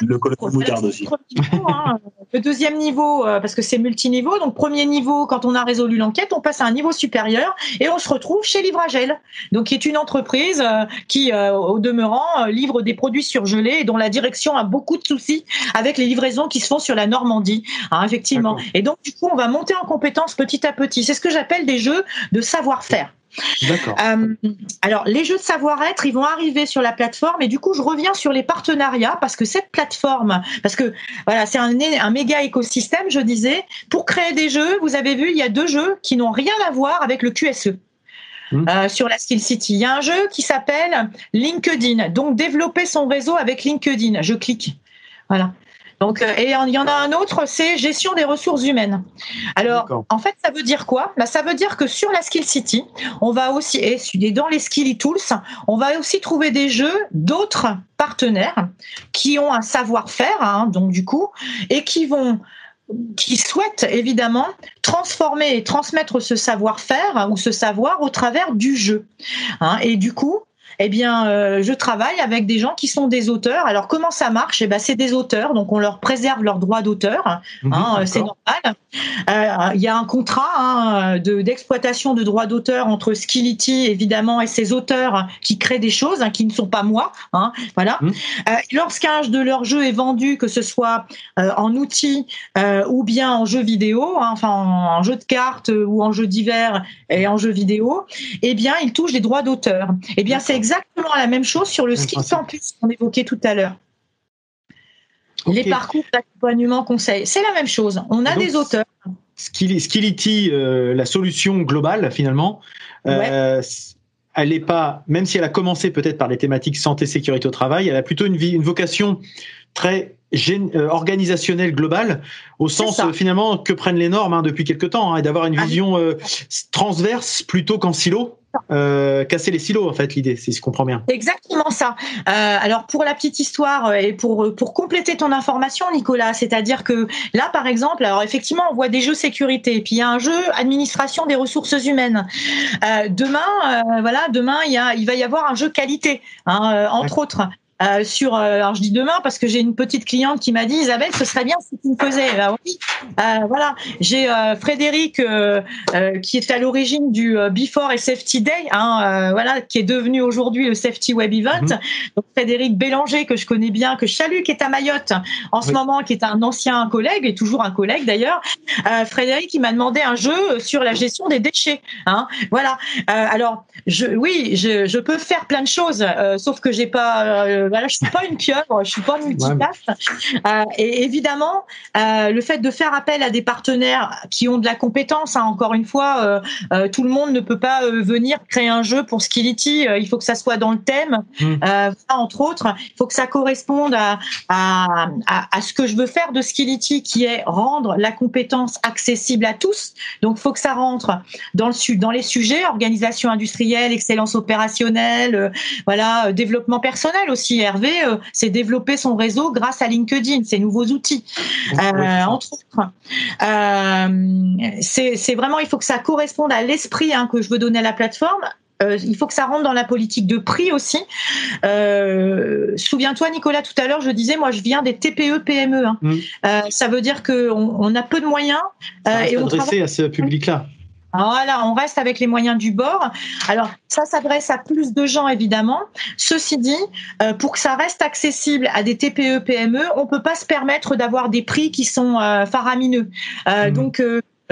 le, moutarde aussi. Hein. le deuxième niveau, euh, parce que c'est multiniveau. Donc, premier niveau, quand on a résolu l'enquête, on passe à un niveau supérieur et on se retrouve chez Livragel, donc qui est une entreprise euh, qui, euh, au demeurant, livre des produits surgelés et dont la direction a beaucoup de soucis avec les livraisons qui se font sur la Normandie, hein, effectivement. Et donc, du coup, on va monter en compétence petit à petit. C'est ce que j'appelle des jeux de savoir-faire. Euh, alors, les jeux de savoir-être, ils vont arriver sur la plateforme et du coup, je reviens sur les partenariats parce que cette plateforme, parce que voilà, c'est un, un méga écosystème, je disais. Pour créer des jeux, vous avez vu, il y a deux jeux qui n'ont rien à voir avec le QSE. Mmh. Euh, sur la Skill City. Il y a un jeu qui s'appelle LinkedIn. Donc développer son réseau avec LinkedIn. Je clique. Voilà. Donc, euh, et il y en a un autre, c'est gestion des ressources humaines. Alors, en fait, ça veut dire quoi? Bah, Ça veut dire que sur la Skill City, on va aussi, et dans les Skilly Tools, on va aussi trouver des jeux d'autres partenaires qui ont un savoir-faire, hein, donc du coup, et qui vont qui souhaitent évidemment transformer et transmettre ce savoir-faire ou ce savoir au travers du jeu. Hein. et du coup, eh bien, euh, je travaille avec des gens qui sont des auteurs. Alors, comment ça marche? Eh ben, c'est des auteurs, donc on leur préserve leurs droits d'auteur. Mhm, hein, c'est normal. Euh, il y a un contrat hein, de d'exploitation de droits d'auteur entre Skillity évidemment et ces auteurs qui créent des choses hein, qui ne sont pas moi. Hein, voilà. Mhm. Euh, lorsqu'un de leur jeu est vendu, que ce soit en outil ou bien en jeu vidéo, enfin en, jeu de cartes ou en jeu divers et en jeu vidéo, eh bien, il touche des droits d'auteur. Eh bien, c'est exactement la même chose sur le ski campus qu'on évoquait tout à l'heure. Les parcours d'accompagnement conseil, c'est la même chose. On a des auteurs. Skillity, euh, la solution globale finalement, euh, elle n'est pas, même si elle a commencé peut-être par les thématiques santé, sécurité au travail, elle a plutôt une, une vocation très euh, organisationnelle globale, au sens finalement que prennent les normes hein, depuis quelque temps, hein, et d'avoir une ah vision transverse plutôt qu'en silo. Euh, casser les silos en fait l'idée si je comprends bien. Exactement ça. Euh, alors pour la petite histoire euh, et pour pour compléter ton information Nicolas c'est-à-dire que là par exemple alors effectivement on voit des jeux sécurité puis il y a un jeu administration des ressources humaines. Demain voilà demain il y a il va y avoir un jeu qualité hein, entre autres euh, sur, euh, alors je dis demain parce que j'ai une petite cliente qui m'a dit Isabelle, ce serait bien si tu me faisais. Bah oui, euh, voilà. J'ai Frédéric qui est à l'origine du Before et Safety Day, hein, voilà, qui est devenu aujourd'hui le Safety Web Event. Mhm. Donc Frédéric Bélanger que je connais bien, que je salue, qui est à Mayotte en ce moment, qui est un ancien collègue et toujours un collègue d'ailleurs. Frédéric, qui m'a demandé un jeu sur la gestion des déchets. Hein, voilà. alors, je, oui, je, je peux faire plein de choses, sauf que j'ai pas euh, voilà, je suis pas une pieuvre, je suis pas multitâche. Euh, et évidemment, euh, le fait de faire appel à des partenaires qui ont de la compétence, hein, encore une fois, tout le monde ne peut pas venir créer un jeu pour Skillity. il faut que ça soit dans le thème, mmh. entre autres. Il faut que ça corresponde à, à, à, ce que je veux faire de Skillity, qui est rendre la compétence accessible à tous. Donc, il faut que ça rentre dans le dans les sujets organisation industrielle, excellence opérationnelle, voilà, développement personnel aussi. Hervé, euh, c'est développer son réseau grâce à LinkedIn, ces nouveaux outils, euh, entre autres. Euh, c'est vraiment, il faut que ça corresponde à l'esprit hein, que je veux donner à la plateforme. il faut que ça rentre dans la politique de prix aussi. Souviens-toi, Nicolas, tout à l'heure, je disais, moi, je viens des TPE PME. Hein. Mmh. ça veut dire qu'on on a peu de moyens. et on travaille... à ce public-là. Voilà, on reste avec les moyens du bord. Alors, ça s'adresse à plus de gens, évidemment. Ceci dit, euh, pour que ça reste accessible à des TPE, PME, on peut pas se permettre d'avoir des prix qui sont euh, faramineux. Euh, mmh. Donc,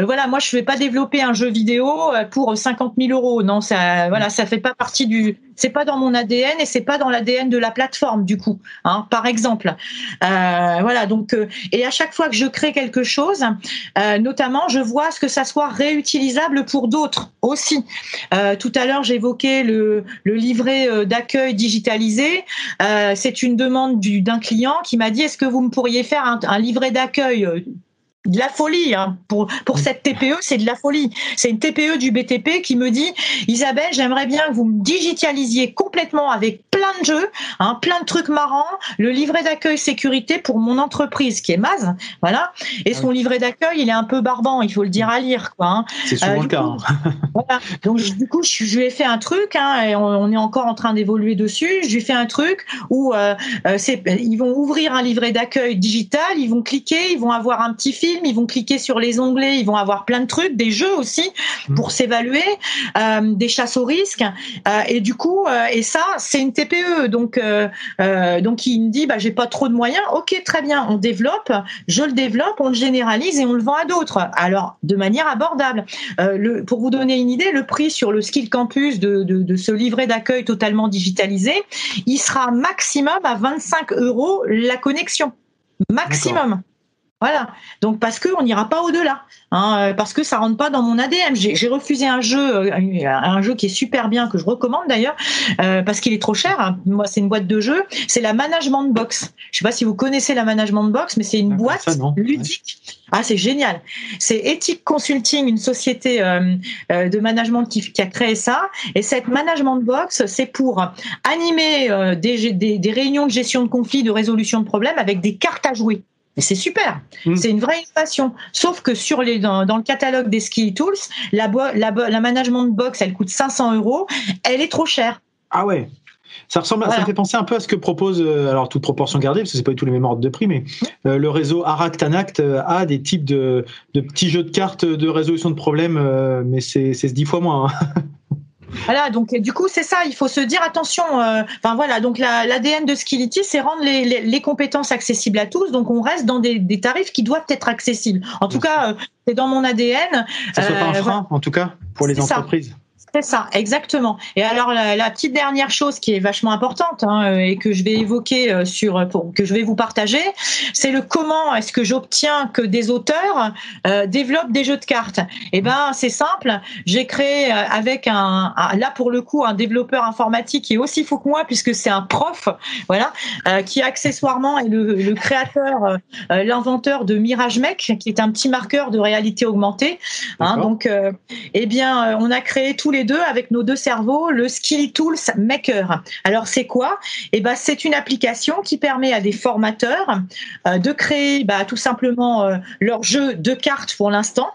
voilà, moi je vais pas développer un jeu vidéo euh, pour 50 000 euros. Non, ça, voilà, ça fait pas partie du, c'est pas dans mon ADN et c'est pas dans l'ADN de la plateforme du coup. Hein, par exemple, euh, voilà. Donc, et à chaque fois que je crée quelque chose, notamment, je vois ce que ça soit réutilisable pour d'autres aussi. tout à l'heure, j'évoquais le, le livret d'accueil digitalisé. c'est une demande d'un client qui m'a dit est-ce que vous me pourriez faire un livret d'accueil de la folie hein. pour pour cette TPE, c'est de la folie. C'est une TPE du BTP qui me dit Isabelle, j'aimerais bien que vous me digitalisiez complètement avec plein de jeux, hein, plein de trucs marrants, le livret d'accueil sécurité pour mon entreprise qui est Maz, voilà. Et son livret d'accueil, il est un peu barbant, il faut le dire à lire quoi. Hein. C'est souvent euh, le cas. voilà. Donc du coup, je, lui ai fait un truc et on, est encore en train d'évoluer dessus. Je lui ai fait un truc où euh, euh, c'est ils vont ouvrir un livret d'accueil digital, ils vont cliquer, ils vont avoir un petit fil ils vont cliquer sur les onglets, ils vont avoir plein de trucs, des jeux aussi mmh. pour s'évaluer, euh, des chasses au risque. Euh, et du coup, euh, et ça, c'est une TPE. Donc, donc il me dit, bah, j'ai pas trop de moyens. Ok, très bien, on développe, je le développe, on le généralise et on le vend à d'autres. Alors, de manière abordable. le, pour vous donner une idée, le prix sur le Skill Campus de, de, ce livret d'accueil totalement digitalisé, il sera maximum à 25 euros la connexion. Maximum. Voilà. Donc parce que on n'ira pas au-delà, hein, euh, parce que ça rentre pas dans mon ADN. J'ai refusé un jeu, euh, un jeu qui est super bien que je recommande d'ailleurs, euh, parce qu'il est trop cher. Hein. Moi, c'est une boîte de jeu. C'est la Management Box. Je sais pas si vous connaissez la Management Box, mais c'est une boîte ludique. Ah, c'est génial. C'est Ethic Consulting, une société de management qui, a créé ça. Et cette Management Box, c'est pour animer des, des réunions de gestion de conflits, de résolution de problèmes avec des cartes à jouer. Et c'est super. Mm. C'est une vraie innovation. Sauf que sur les, dans, le catalogue des Ski Tools, la, la, la management box, elle coûte 500 euros. Elle est trop chère. Ah ouais. Ça ressemble, ça fait penser un peu à ce que propose, euh, alors toute proportion gardée, parce que c'est pas du tout les mêmes ordres de prix, mais euh, le réseau Aract Anact euh, a des types de, de, petits jeux de cartes de résolution de problèmes, mais c'est dix fois moins. Hein. Voilà, donc du coup, c'est ça, il faut se dire attention. Euh, enfin voilà, donc l'ADN de Skillity, c'est rendre les, compétences accessibles à tous. Donc on reste dans des, tarifs qui doivent être accessibles. En tout cas, euh, c'est dans mon ADN. Ça soit pas un euh, frein, en tout cas, pour les entreprises. C'est ça, exactement. Et alors la, petite dernière chose qui est vachement importante hein, euh, et que je vais évoquer euh, sur pour, que je vais vous partager, c'est le comment est-ce que j'obtiens que des auteurs euh, développent des jeux de cartes. Eh ben c'est simple. J'ai créé avec un, là pour le coup un développeur informatique qui est aussi fou que moi puisque c'est un prof, voilà, qui accessoirement est le, créateur, l'inventeur de Mirage Mec, qui est un petit marqueur de réalité augmentée. Hein, donc eh bien on a créé tous les deux avec nos deux cerveaux le Skilly Tools Maker. Alors c'est quoi? Eh ben c'est une application qui permet à des formateurs euh, de créer bah, tout simplement euh, leur jeu de cartes pour l'instant.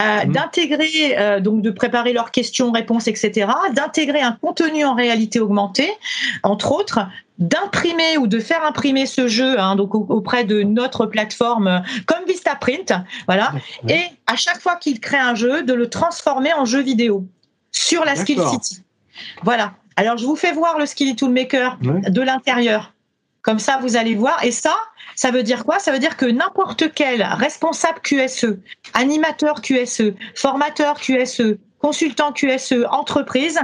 Euh, mhm. d'intégrer donc de préparer leurs questions, réponses, etc. D'intégrer un contenu en réalité augmentée, entre autres, d'imprimer ou de faire imprimer ce jeu hein, donc auprès de notre plateforme comme Vistaprint, voilà, et à chaque fois qu'il crée un jeu, de le transformer en jeu vidéo sur la Skill City. Voilà. Alors, je vous fais voir le Skill Toolmaker de l'intérieur. Comme ça, vous allez voir. Et ça, ça veut dire quoi? Ça veut dire que n'importe quel responsable QSE, animateur QSE, formateur QSE, consultant QSE, entreprise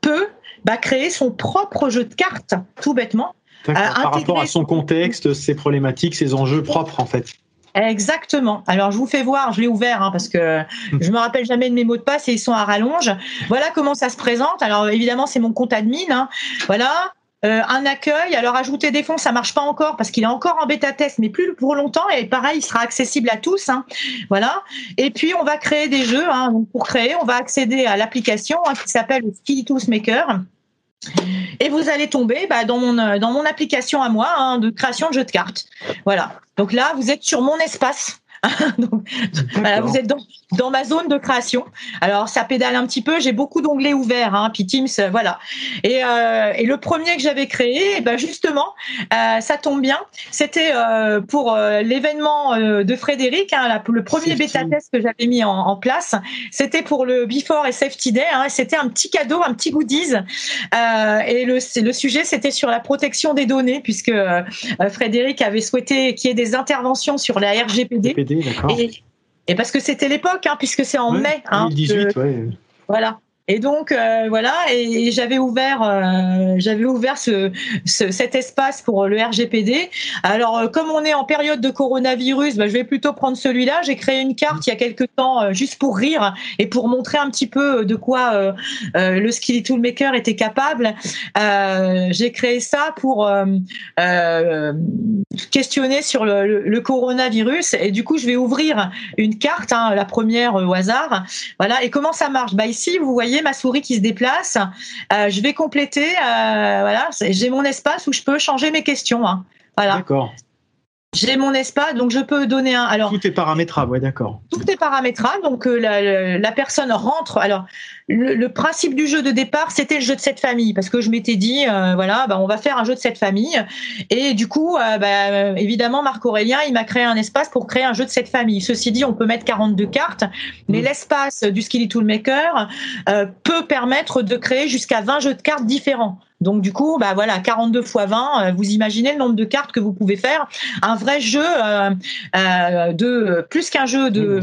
peut bah, créer son propre jeu de cartes, tout bêtement, par rapport à son contexte, ses problématiques, ses enjeux propres en fait. Exactement. Alors je vous fais voir, je l'ai ouvert hein, parce que je me rappelle jamais de mes mots de passe et ils sont à rallonge. Voilà comment ça se présente. Alors évidemment c'est mon compte admin. Hein. Voilà. Euh, un accueil. Alors ajouter des fonds, ça marche pas encore parce qu'il est encore en bêta test, mais plus pour longtemps. Et pareil, il sera accessible à tous. Hein. Voilà. Et puis on va créer des jeux. Hein. Donc pour créer, on va accéder à l'application hein, qui s'appelle Skilitools Maker. Et vous allez tomber bah, dans, mon, dans mon application à moi hein, de création de jeux de cartes. Voilà. Donc là, vous êtes sur mon espace. vous êtes dans, ma zone de création. Alors ça pédale un petit peu, j'ai beaucoup d'onglets ouverts, hein, puis Teams, euh, voilà. Et, euh, et, le premier que j'avais créé, eh ben justement, euh, ça tombe bien, c'était pour l'événement de Frédéric, hein, le premier bêta test que j'avais mis en, place. C'était pour le Before et Safety Day. Hein, c'était un petit cadeau, un petit goodies. et le, le sujet, c'était sur la protection des données, puisque Frédéric avait souhaité qu'il y ait des interventions sur la RGPD. Et, parce que c'était l'époque, hein, puisque c'est en mai. 2018, hein, Voilà. Et donc euh, voilà, et, j'avais ouvert, euh, j'avais ouvert ce, cet espace pour le RGPD. Alors euh, comme on est en période de coronavirus, bah, je vais plutôt prendre celui-là. J'ai créé une carte il y a quelques temps juste pour rire et pour montrer un petit peu de quoi le Skilly Toolmaker était capable. J'ai créé ça pour questionner sur le, coronavirus et du coup je vais ouvrir une carte, hein, la première au hasard. Voilà. Et comment ça marche? Bah ici vous voyez ma souris qui se déplace. Euh, je vais compléter. Euh, voilà, j'ai mon espace où je peux changer mes questions. Hein. D'accord. J'ai mon espace, donc je peux donner un. Alors tout est paramétrable, ouais, d'accord. Tout est paramétrable, donc euh, la, la, personne rentre. Alors le, principe du jeu de départ, c'était le jeu de cette famille, parce que je m'étais dit, euh, voilà, bah, on va faire un jeu de cette famille, et du coup, euh, bah, évidemment, Marc Aurélien, il m'a créé un espace pour créer un jeu de cette famille. Ceci dit, on peut mettre 42 cartes, mais mmh. l'espace du Skilly Toolmaker peut permettre de créer jusqu'à 20 jeux de cartes différents. Donc du coup, bah voilà, 42 fois 20, euh, vous imaginez le nombre de cartes que vous pouvez faire. Un vrai jeu euh, euh, de plus qu'un jeu de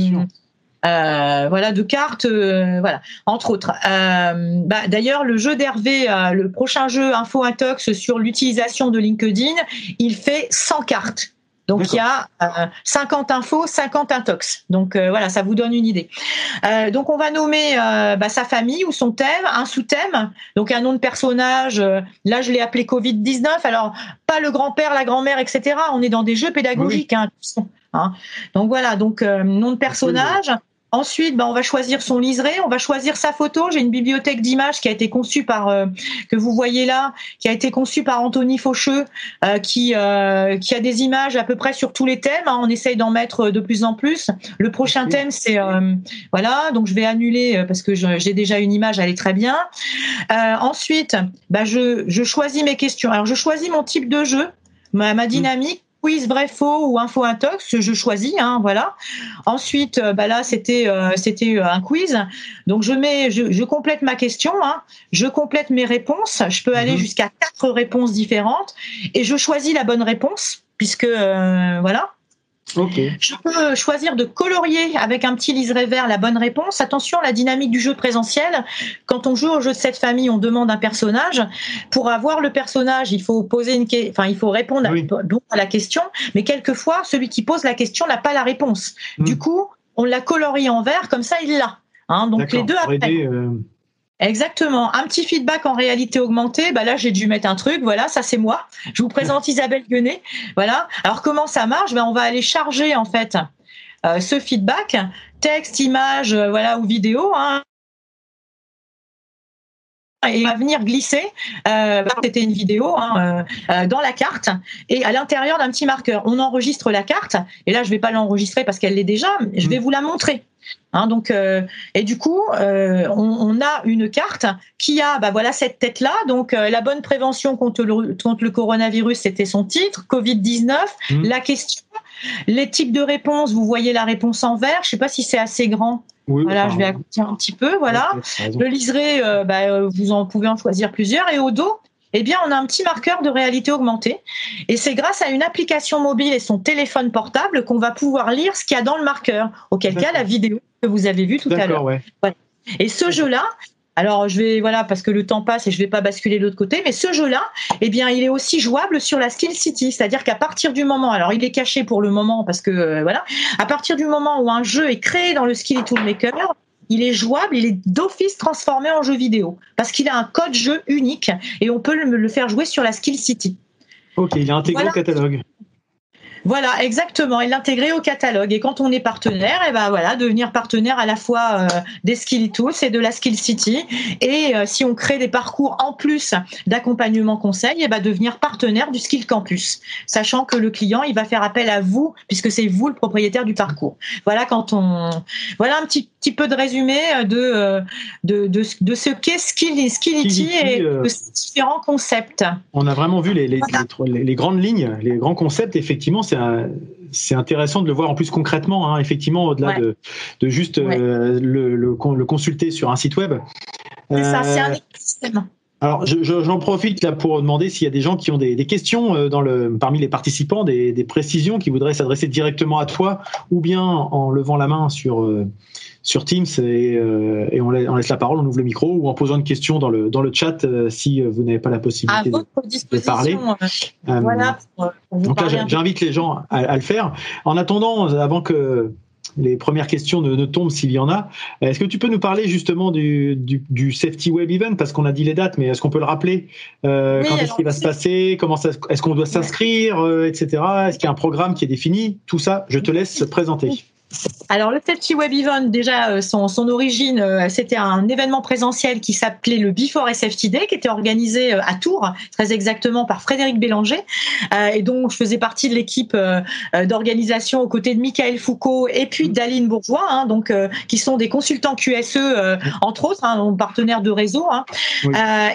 voilà de cartes voilà entre autres. Bah, d'ailleurs le jeu d'Hervé le prochain jeu Info Intox sur l'utilisation de LinkedIn il fait 100 cartes donc il y a 50 euh, infos, 50 intox. Donc euh, voilà, ça vous donne une idée. Euh, donc on va nommer bah, sa famille ou son thème, un sous-thème, donc un nom de personnage. là je l'ai appelé Covid 19. Alors pas le grand-père, la grand-mère, etc. On est dans des jeux pédagogiques. Hein, hein. Donc voilà, donc nom de personnage. Ensuite, ben, on va choisir son liseré, on va choisir sa photo. J'ai une bibliothèque d'images qui a été conçue par, euh, que vous voyez là, qui a été conçue par Anthony Faucheux, euh, qui, euh, qui a des images à peu près sur tous les thèmes. Hein. On essaye d'en mettre de plus en plus. Le prochain thème, c'est voilà, donc je vais annuler parce que j'ai déjà une image, elle est très bien. ensuite, ben, je, je choisis mes questions. Alors, je choisis mon type de jeu, ma, ma dynamique quiz vrai faux ou info intox, je choisis, hein, voilà. Ensuite, euh, bah là c'était euh, c'était euh, un quiz, donc je mets, je, complète ma question, hein, je complète mes réponses, je peux aller mhm. jusqu'à quatre réponses différentes et je choisis la bonne réponse puisque voilà. Je peux choisir de colorier avec un petit liseré vert la bonne réponse. Attention, la dynamique du jeu présentiel. Quand on joue au jeu de cette famille, on demande un personnage. Pour avoir le personnage, il faut poser une, enfin, il faut répondre à, la question. Mais quelquefois, celui qui pose la question n'a pas la réponse. Hmm. Du coup, on la colorie en vert, comme ça, il l'a. Hein, donc les deux après. Euh, Exactement. Un petit feedback en réalité augmentée. Bah là, j'ai dû mettre un truc. Voilà, ça c'est moi. Je vous présente Isabelle Guenet. Voilà. Alors comment ça marche? Ben, on va aller charger en fait euh, ce feedback, texte, image, euh, voilà ou vidéo. Hein, et va venir glisser, euh, c'était une vidéo, hein, dans la carte et à l'intérieur d'un petit marqueur. On enregistre la carte et là je vais pas l'enregistrer parce qu'elle l'est déjà, je vais mmh. vous la montrer. Hein, donc, euh, et du coup, euh, on, a une carte qui a, bah voilà, cette tête-là. Donc, euh, la bonne prévention contre le, contre le coronavirus, c'était son titre. Covid 19. Mmh. La question, les types de réponses. Vous voyez la réponse en vert. Je sais pas si c'est assez grand. voilà, je vais agrandir un petit peu. Voilà. le liseré, bah, vous en pouvez en choisir plusieurs. Et au dos, eh bien, on a un petit marqueur de réalité augmentée. Et c'est grâce à une application mobile et son téléphone portable qu'on va pouvoir lire ce qu'il y a dans le marqueur. Auquel cas, la vidéo que vous avez vue tout à l'heure. Et ce jeu-là, Alors je vais voilà parce que le temps passe et je vais pas basculer de l'autre côté, mais ce jeu-là, eh bien, il est aussi jouable sur la Skill City, c'est-à-dire qu'à partir du moment, alors il est caché pour le moment parce que euh, voilà, à partir du moment où un jeu est créé dans le Skill Toolmaker, il est jouable, il est d'office transformé en jeu vidéo parce qu'il a un code jeu unique et on peut le, faire jouer sur la Skill City. Ok, il est intégré au catalogue. Voilà, exactement, et l'intégrer au catalogue. Et quand on est partenaire, et eh ben voilà, devenir partenaire à la fois euh, des Skill Tools et de la Skill City. Et euh, si on crée des parcours en plus d'accompagnement conseil, et eh ben devenir partenaire du Skill Campus, sachant que le client il va faire appel à vous puisque c'est vous le propriétaire du parcours. Voilà quand on, voilà un petit petit peu de résumé de euh, de, de, de ce qu'est Skill, Skillity et de ces différents concepts. On a vraiment vu les, les, les, les grandes lignes, les grands concepts. Effectivement, c'est c'est intéressant de le voir en plus concrètement, hein, effectivement, au-delà de, de, juste euh, le, le, consulter sur un site web. C'est ça, c'est un euh, écosystème. Alors, j'en profite là pour demander s'il y a des gens qui ont des, des, questions euh, dans le, parmi les participants, des, des précisions qui voudraient s'adresser directement à toi, ou bien en levant la main sur sur Teams et, euh, et on, laisse, la parole, on ouvre le micro ou en posant une question dans le, dans le chat euh, si euh, vous n'avez pas la possibilité de, parler. voilà. donc là, j'invite les gens à, le faire. En attendant, avant que les premières questions ne, tombent s'il y en a. Est-ce que tu peux nous parler justement du, du, Safety Web Event? Parce qu'on a dit les dates, mais est-ce qu'on peut le rappeler? Quand est-ce qu'il va se passer? Comment Est-ce qu'on doit s'inscrire, etc. Est-ce qu'il y a un programme qui est défini? Tout ça, je te laisse présenter. Alors le Safety Web Event, déjà euh, son, son origine, euh, c'était un événement présentiel qui s'appelait le Before SFT Day, qui était organisé euh, à Tours, très exactement par Frédéric Bélanger, et dont je faisais partie de l'équipe d'organisation aux côtés de Michael Foucault et puis d'Aline Bourgeois, hein, donc qui sont des consultants QSE entre autres, hein, partenaires de réseau. Hein.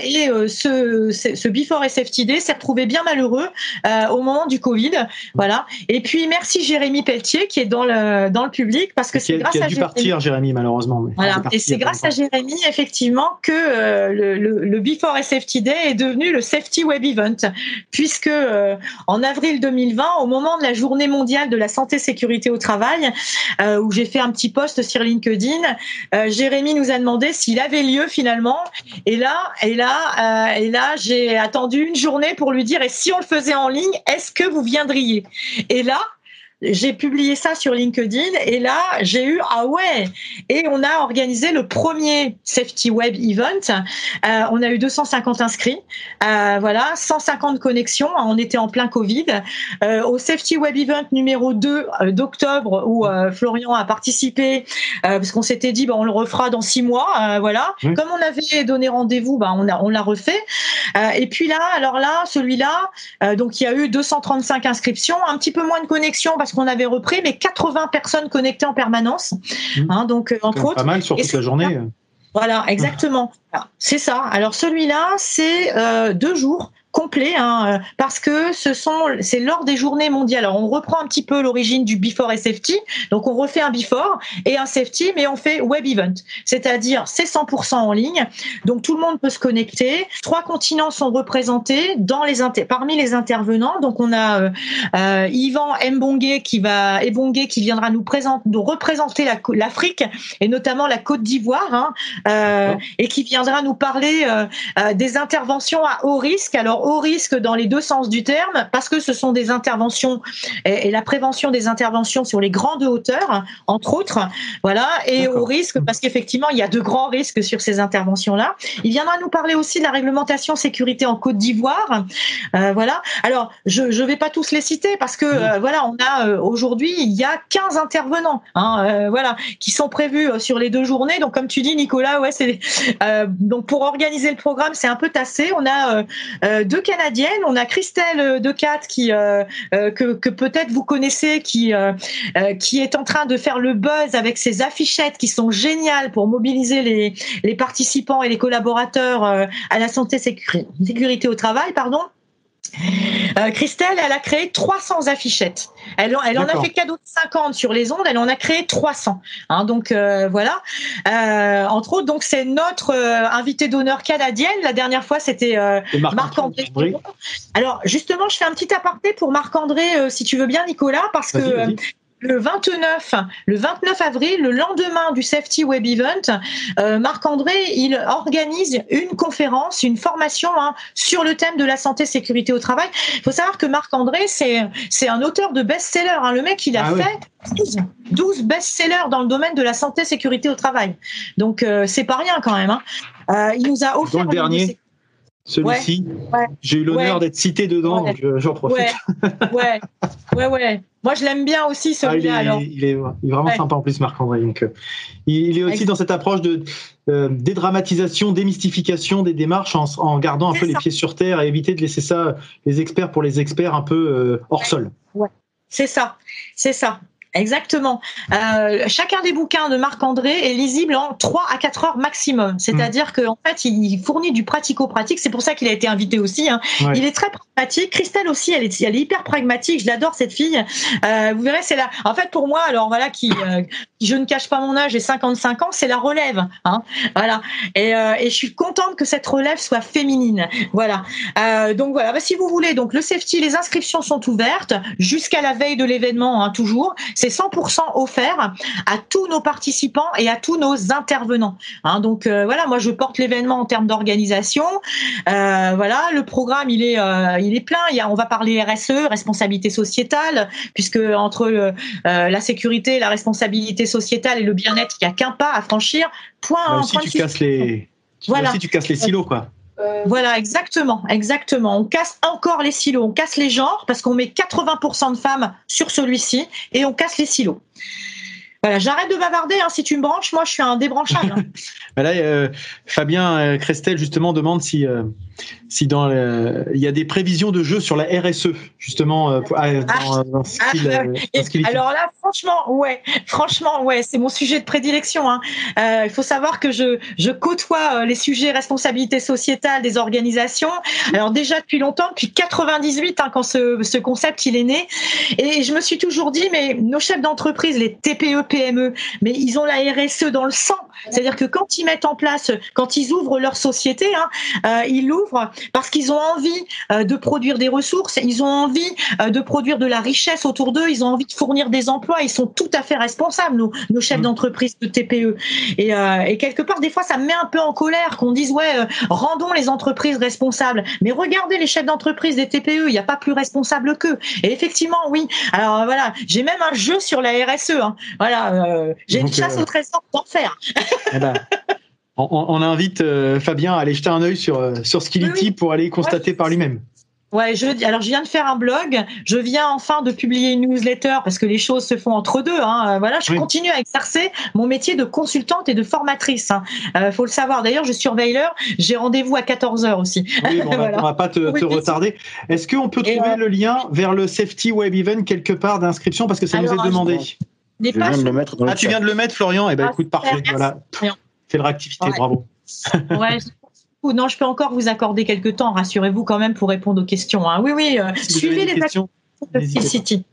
et ce, ce Before SFT Day s'est retrouvé bien malheureux au moment du Covid, voilà. Et puis merci Jérémy Pelletier qui est dans le dans le public parce que c'est grâce a, a dû partir Jérémy malheureusement. Voilà. Et c'est grâce à Jérémy effectivement que euh, le, le, Before Safety Day est devenu le Safety Web Event puisque euh, en avril 2020 au moment de la journée mondiale de la santé sécurité au travail euh, où j'ai fait un petit post sur LinkedIn Jérémy nous a demandé s'il avait lieu finalement et là et là et là j'ai attendu une journée pour lui dire et si on le faisait en ligne est-ce que vous viendriez? Et là j'ai publié ça sur LinkedIn et là j'ai eu ah ouais et on a organisé le premier safety web event. Euh, on a eu 250 inscrits, euh, voilà 150 connexions. On était en plein Covid. Euh, au safety web event numéro 2 euh, d'octobre où Florian a participé parce qu'on s'était dit bah, on le refera dans six mois, voilà. Comme on avait donné rendez-vous, bah, on a on l'a refait. et puis là alors là celui-là donc il y a eu 235 inscriptions, un petit peu moins de connexions parce qu'on avait repris, mais 80 personnes connectées en permanence. Mmh. Hein, donc, euh, entre autres. Pas mal sur toute la journée. Voilà, exactement. C'est ça. Alors celui-là, c'est euh, deux jours complet hein, euh, parce que ce sont c'est lors des journées mondiales. Alors on reprend un petit peu l'origine du before et safety. Donc on refait un before et un safety mais on fait web event, c'est-à-dire c'est 100% en ligne. Donc tout le monde peut se connecter. Trois continents sont représentés dans les parmi les intervenants. Donc on a euh, euh Yvan Mbongue qui va Mbongue qui viendra nous présenter nous représenter l'Afrique et notamment la Côte d'Ivoire hein, euh, et qui viendra nous parler euh, des interventions à haut risque. Alors au risque dans les deux sens du terme, parce que ce sont des interventions et, la prévention des interventions sur les grandes hauteurs, entre autres, voilà, et au risque parce qu'effectivement il y a de grands risques sur ces interventions-là. Il viendra nous parler aussi de la réglementation sécurité en Côte d'Ivoire, euh, voilà. Alors je ne vais pas tous les citer parce que euh, voilà, on a euh, aujourd'hui il y a 15 intervenants, hein, voilà, qui sont prévus sur les deux journées. Donc comme tu dis Nicolas, ouais, c'est donc pour organiser le programme c'est un peu tassé. On a deux Canadiennes. On a Christelle Decat qui euh, euh, que, que peut-être vous connaissez, qui euh, qui est en train de faire le buzz avec ses affichettes qui sont géniales pour mobiliser les les participants et les collaborateurs à la santé sécurité au travail, pardon. Euh, Christelle, elle a créé 300 affichettes. Elle, elle en a fait cadeau de 50 sur les ondes, elle en a créé 300. Hein, donc euh, voilà. Euh, entre autres, donc c'est notre euh, invité d'honneur canadienne. La dernière fois, c'était Marc-André. Alors justement, je fais un petit aparté pour Marc-André, si tu veux bien, Nicolas, parce que le 29, le 29 avril, le lendemain du Safety Web Event, euh, Marc-André, il organise une conférence, une formation hein, sur le thème de la santé sécurité au travail. Il faut savoir que Marc-André, c'est c'est un auteur de best-seller. Hein. Le mec, il a ah fait 12, best-sellers dans le domaine de la santé sécurité au travail. Donc euh, c'est pas rien quand même. Hein. Euh, il nous a offert dans le dernier. Celui-ci, j'ai eu l'honneur d'être cité dedans, donc euh, j'en profite. Ouais, ouais, ouais. Moi, je l'aime bien aussi, ah, celui-là. il, est, vraiment sympa en plus, Marc-André. Donc, euh, il est aussi dans cette approche de euh, dédramatisation, démystification des démarches en, gardant un peu les pieds sur terre et éviter de laisser ça, les experts pour les experts, un peu hors sol. Ouais. C'est ça, c'est ça. Exactement. Euh, chacun des bouquins de Marc-André est lisible en 3 à 4 heures maximum. C'est-à-dire mm. qu'en fait, il fournit du pratico-pratique. C'est pour ça qu'il a été invité aussi. Hein. Il est très pragmatique. Christelle aussi, elle est, elle est hyper pragmatique. Je l'adore, cette fille. Euh, vous verrez, c'est là. En fait, pour moi, alors voilà, qui, euh, je ne cache pas mon âge, j'ai 55 ans, c'est la relève. Hein. Voilà. Et, et, je suis contente que cette relève soit féminine. Voilà. Donc voilà. Bah, si vous voulez, donc le safety, les inscriptions sont ouvertes jusqu'à la veille de l'événement, hein, toujours c'est 100% offert à tous nos participants et à tous nos intervenants. Hein, donc euh, voilà, moi je porte l'événement en termes d'organisation. Euh, voilà, le programme il est euh, il est plein. Il y a, on va parler RSE, responsabilité sociétale, puisque entre la sécurité, la responsabilité sociétale et le bien-être, il n'y a qu'un pas à franchir. Point. si tu casses les voilà. si tu casses les silos quoi. Euh, voilà, exactement, exactement. On casse encore les silos, on casse les genres parce qu'on met 80% de femmes sur celui-ci et on casse les silos. Voilà, j'arrête de bavarder. Hein. Si tu me branches, moi, je suis un débranchable. Hein. Là, euh, Fabien euh, Crestel justement demande si euh, si dans il y a des prévisions de jeux sur la RSE justement euh, ah, dans, dans ce alors là franchement ouais franchement ouais c'est mon sujet de prédilection hein. il faut savoir que je je côtoie les sujets responsabilité sociétale des organisations alors déjà depuis longtemps depuis 98 hein, quand ce, ce concept il est né et je me suis toujours dit mais nos chefs d'entreprise les TPE PME mais ils ont la RSE dans le sang c'est-à-dire que quand ils mettent en place quand ils ouvrent leur société hein, ils l'ouvrent parce qu'ils ont envie euh, de produire des ressources, ils ont envie euh, de produire de la richesse autour d'eux, ils ont envie de fournir des emplois, ils sont tout à fait responsables, nos, nos chefs mm. d'entreprise de TPE. Et, euh, et, quelque part, des fois, ça me met un peu en colère qu'on dise, ouais, rendons les entreprises responsables. Mais regardez les chefs d'entreprise des TPE, il n'y a pas plus responsable qu'eux. Et effectivement, oui. Alors voilà, j'ai même un jeu sur la RSE. Hein. Voilà, j'ai une chasse au trésor d'enfer. Eh ben, on, invite euh, Fabien à aller jeter un œil sur, euh, sur Skillity pour aller constater par lui-même. Ouais, je, alors je viens de faire un blog, je viens enfin de publier une newsletter parce que les choses se font entre deux. Hein. Euh, voilà, je continue à exercer mon métier de consultante et de formatrice. Hein. faut le savoir. D'ailleurs, je surveille l'heure. J'ai rendez-vous à 14 h aussi. Oui, on, va, va pas te, retarder. Est-ce qu'on peut trouver le lien vers le Safety Web Event quelque part d'inscription parce que ça nous est demandé? Je, viens de le mettre ah, tu viens de le mettre, Florian? Eh ben, ah, écoute, parfait. Voilà quelle réactivité, bravo. ouais, non, je peux encore vous accorder quelques temps, rassurez-vous quand même pour répondre aux questions. Hein. Oui, oui, euh, suivez les questions de City.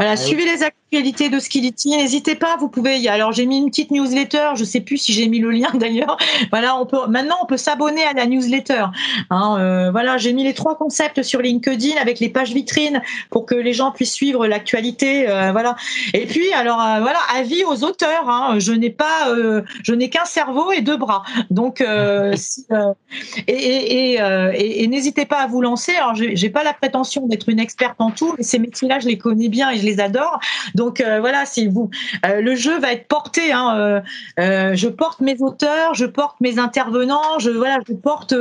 Voilà, ah suivez les actualités de Skillity. N'hésitez pas, vous pouvez. Alors j'ai mis une petite newsletter. Je sais plus si j'ai mis le lien d'ailleurs. Voilà, on peut maintenant on peut s'abonner à la newsletter. Hein, euh, voilà, j'ai mis les trois concepts sur LinkedIn avec les pages vitrines pour que les gens puissent suivre l'actualité. Euh, voilà. Et puis alors euh, voilà, avis aux auteurs. Hein, je n'ai pas, je n'ai qu'un cerveau et deux bras. Donc et, et, et, et n'hésitez pas à vous lancer. Alors j'ai pas la prétention d'être une experte en tout, mais ces métiers-là je les connais bien et je les les adore. Donc euh, voilà, si vous, euh, le jeu va être porté. Hein, euh, je porte mes auteurs, je porte mes intervenants, je voilà, je porte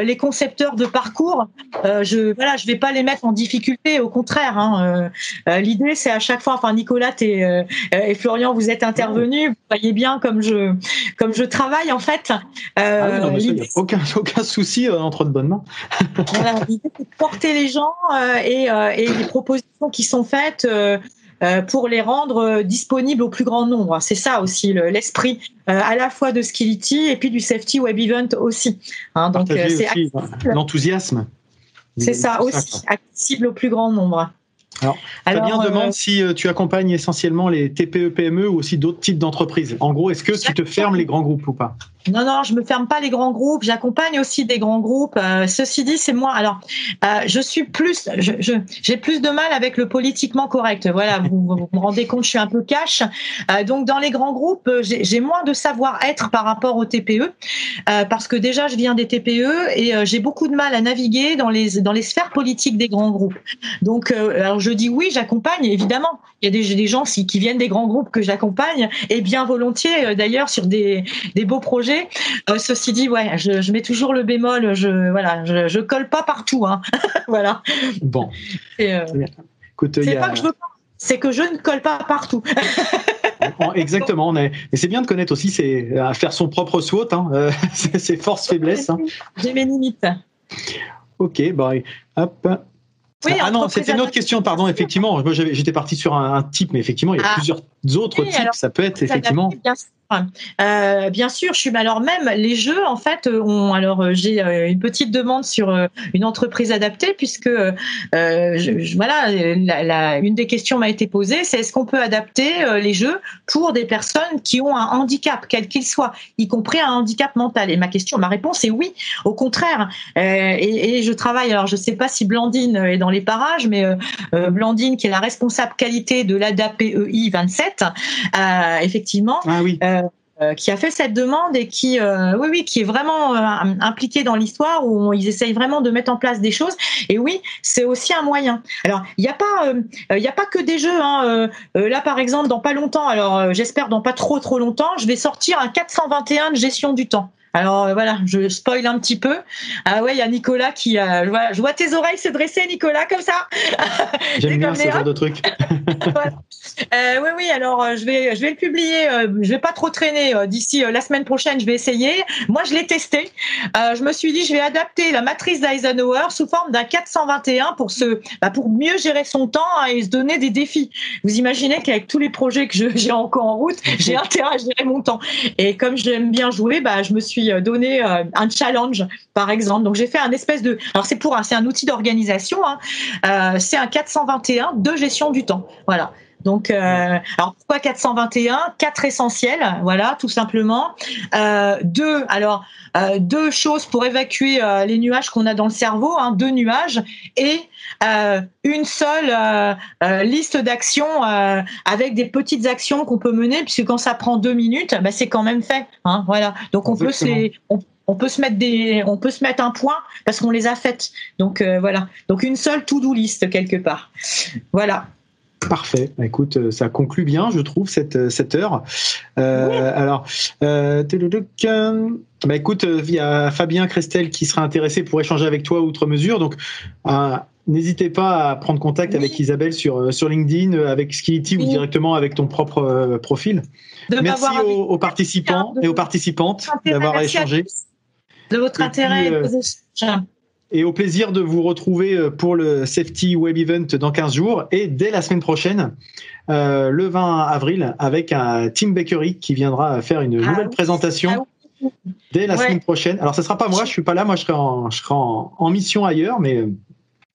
les concepteurs de parcours. je voilà, je vais pas les mettre en difficulté, au contraire. Hein, L'idée, c'est à chaque fois. Enfin, Nicolas et, et Florian, vous êtes intervenus. Vous voyez bien comme je comme je travaille en fait. Ah aucun aucun souci entre de bonnes mains. l'idée c'est de porter les gens et, et les propositions qui sont faites pour les rendre euh, disponibles au plus grand nombre. C'est ça aussi l'esprit à la fois de Skillity et puis du Safety Web Event aussi. Hein, donc c'est l'enthousiasme. C'est ça aussi, accessible au plus grand nombre. Alors, Fabien demande si tu accompagnes essentiellement les TPE, PME ou aussi d'autres types d'entreprises. En gros, est-ce que tu te fermes les grands groupes ou pas? Non, non, je me ferme pas les grands groupes. J'accompagne aussi des grands groupes. Euh, ceci dit, c'est moi. Alors, euh, je suis plus, j'ai je, plus de mal avec le politiquement correct. Voilà, vous, vous, me rendez compte, je suis un peu cash. Euh, donc, dans les grands groupes, j'ai moins de savoir-être par rapport aux TPE, parce que déjà, je viens des TPE et j'ai beaucoup de mal à naviguer dans les dans les sphères politiques des grands groupes. Donc, alors je dis oui, j'accompagne. Évidemment, il y a des, des gens qui viennent des grands groupes que j'accompagne et bien volontiers d'ailleurs sur des des beaux projets euh, ceci dit, ouais, je, mets toujours le bémol. Je voilà, je, colle pas partout. Hein. voilà. Bon. Euh, c'est pas que je veux pas, c'est que je ne colle pas partout. Exactement. et c'est bien de connaître aussi, c'est à faire son propre SWOT, hein, euh, ses forces faiblesses. Hein. J'ai mes limites. Ok, bah, hop. Ah non, c'était une autre question, pardon, effectivement. J'étais parti sur un, type, mais effectivement, il y a ah. plusieurs autres types. ça peut être effectivement. Euh, bien sûr, je suis. Alors même les jeux, en fait, ont. Alors euh, j'ai euh, une petite demande sur une entreprise adaptée puisque je, voilà, la, une des questions m'a été posée, c'est est-ce qu'on peut adapter les jeux pour des personnes qui ont un handicap, quel qu'il soit, y compris un handicap mental? Et ma question, ma réponse est oui. Au contraire. Et, et, je travaille. Alors je sais pas si Blandine est dans les parages, mais Blandine, qui est la responsable qualité de l'ADAPEI 27, effectivement. Ah oui. Euh, qui a fait cette demande et qui, euh, oui, oui, qui est vraiment euh, impliqué dans l'histoire où ils essayent vraiment de mettre en place des choses. Et oui, c'est aussi un moyen. Alors, il n'y a pas, il n'y a pas que des jeux. Hein. là, par exemple, dans pas longtemps, alors j'espère dans pas trop trop longtemps, je vais sortir un 421 de gestion du temps. Alors euh, voilà, je spoil un petit peu. Ah ouais, il y a Nicolas qui, euh, je, vois, tes oreilles se dresser, Nicolas, comme ça. J'aime bien ce genre de truc. euh, oui, oui. Alors euh, je vais, je vais le publier. je vais pas trop traîner d'ici la semaine prochaine. Je vais essayer. Moi, je l'ai testé. je me suis dit, je vais adapter la matrice d'Eisenhower sous forme d'un 421 pour se, bah, pour mieux gérer son temps et se donner des défis. Vous imaginez qu'avec tous les projets que j'ai encore en route, j'ai intérêt à gérer mon temps. Et comme j'aime bien jouer, bah, je me suis euh, donner euh, un challenge, par exemple. Donc j'ai fait un espèce de, alors c'est pour, c'est un outil d'organisation. Hein. Euh, c'est un 421 de gestion du temps. Voilà. Donc, alors pourquoi 421 Quatre essentiels, voilà, tout simplement. deux, alors deux choses pour évacuer les nuages qu'on a dans le cerveau, hein, deux nuages et une seule liste d'actions avec des petites actions qu'on peut mener, puisque quand ça prend deux minutes, bah, c'est quand même fait. Hein, voilà. Donc on peut, on, peut se mettre des, on peut se mettre un point parce qu'on les a faites. Donc voilà. Donc une seule to-do list quelque part. Voilà. Parfait. Bah, écoute, euh, ça conclut bien, je trouve, cette, euh, cette heure. Euh, Alors, euh, bah, écoute, il y a Fabien Christel qui sera intéressé pour échanger avec toi outre mesure. Donc, n'hésitez pas à prendre contact avec Isabelle sur, sur LinkedIn, avec Skility ou directement avec ton propre profil. Merci aux, participants et aux participantes d'avoir échangé. De votre intérêt et au plaisir de vous retrouver euh, pour le Safety Web Event dans 15 jours et dès la semaine prochaine, euh, le 20 avril, avec un Tim Bakery qui viendra faire une ah nouvelle présentation ah dès la semaine prochaine. Alors, ce sera pas moi, je suis pas là, moi je serai en, je serai en, mission ailleurs, mais euh,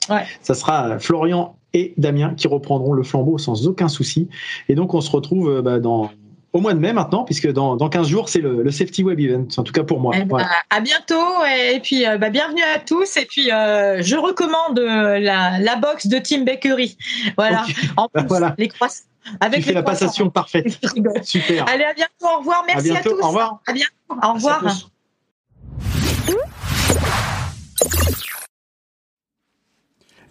ouais. ça sera Florian et Damien qui reprendront le flambeau sans aucun souci. Et donc, on se retrouve bah, dans au mois de mai maintenant, puisque dans, dans 15 jours, c'est le, Safety Web Event, en tout cas pour moi. Eh ben, à bientôt, et, puis euh, bah, bienvenue à tous. Et puis, euh, je recommande euh, la, la box de Team Bakery. Voilà, en plus, voilà. les croissants. Avec la passation parfaite. Super. Allez, à bientôt. Au revoir. Merci à, tous. Au revoir. À bientôt. Au revoir.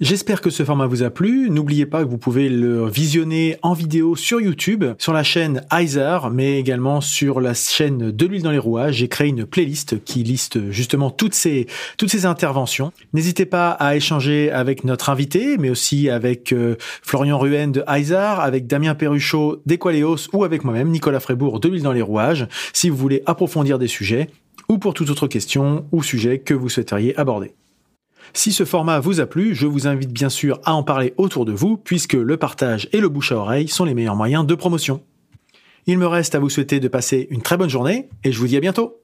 J'espère que ce format vous a plu. N'oubliez pas que vous pouvez le visionner en vidéo sur YouTube, sur la chaîne Heiser, mais également sur la chaîne De l'huile dans les rouages. J'ai créé une playlist qui liste justement toutes ces, toutes ces interventions. N'hésitez pas à échanger avec notre invité, mais aussi avec euh, Florian Ruen de Heiser, avec Damien Perruchot d'Equaleos ou avec moi-même, Nicolas Frébourg de l'huile dans les rouages, si vous voulez approfondir des sujets ou pour toute autre question ou sujet que vous souhaiteriez aborder. Si ce format vous a plu, je vous invite bien sûr à en parler autour de vous, puisque le partage et le bouche à oreille sont les meilleurs moyens de promotion. Il me reste à vous souhaiter de passer une très bonne journée, et je vous dis à bientôt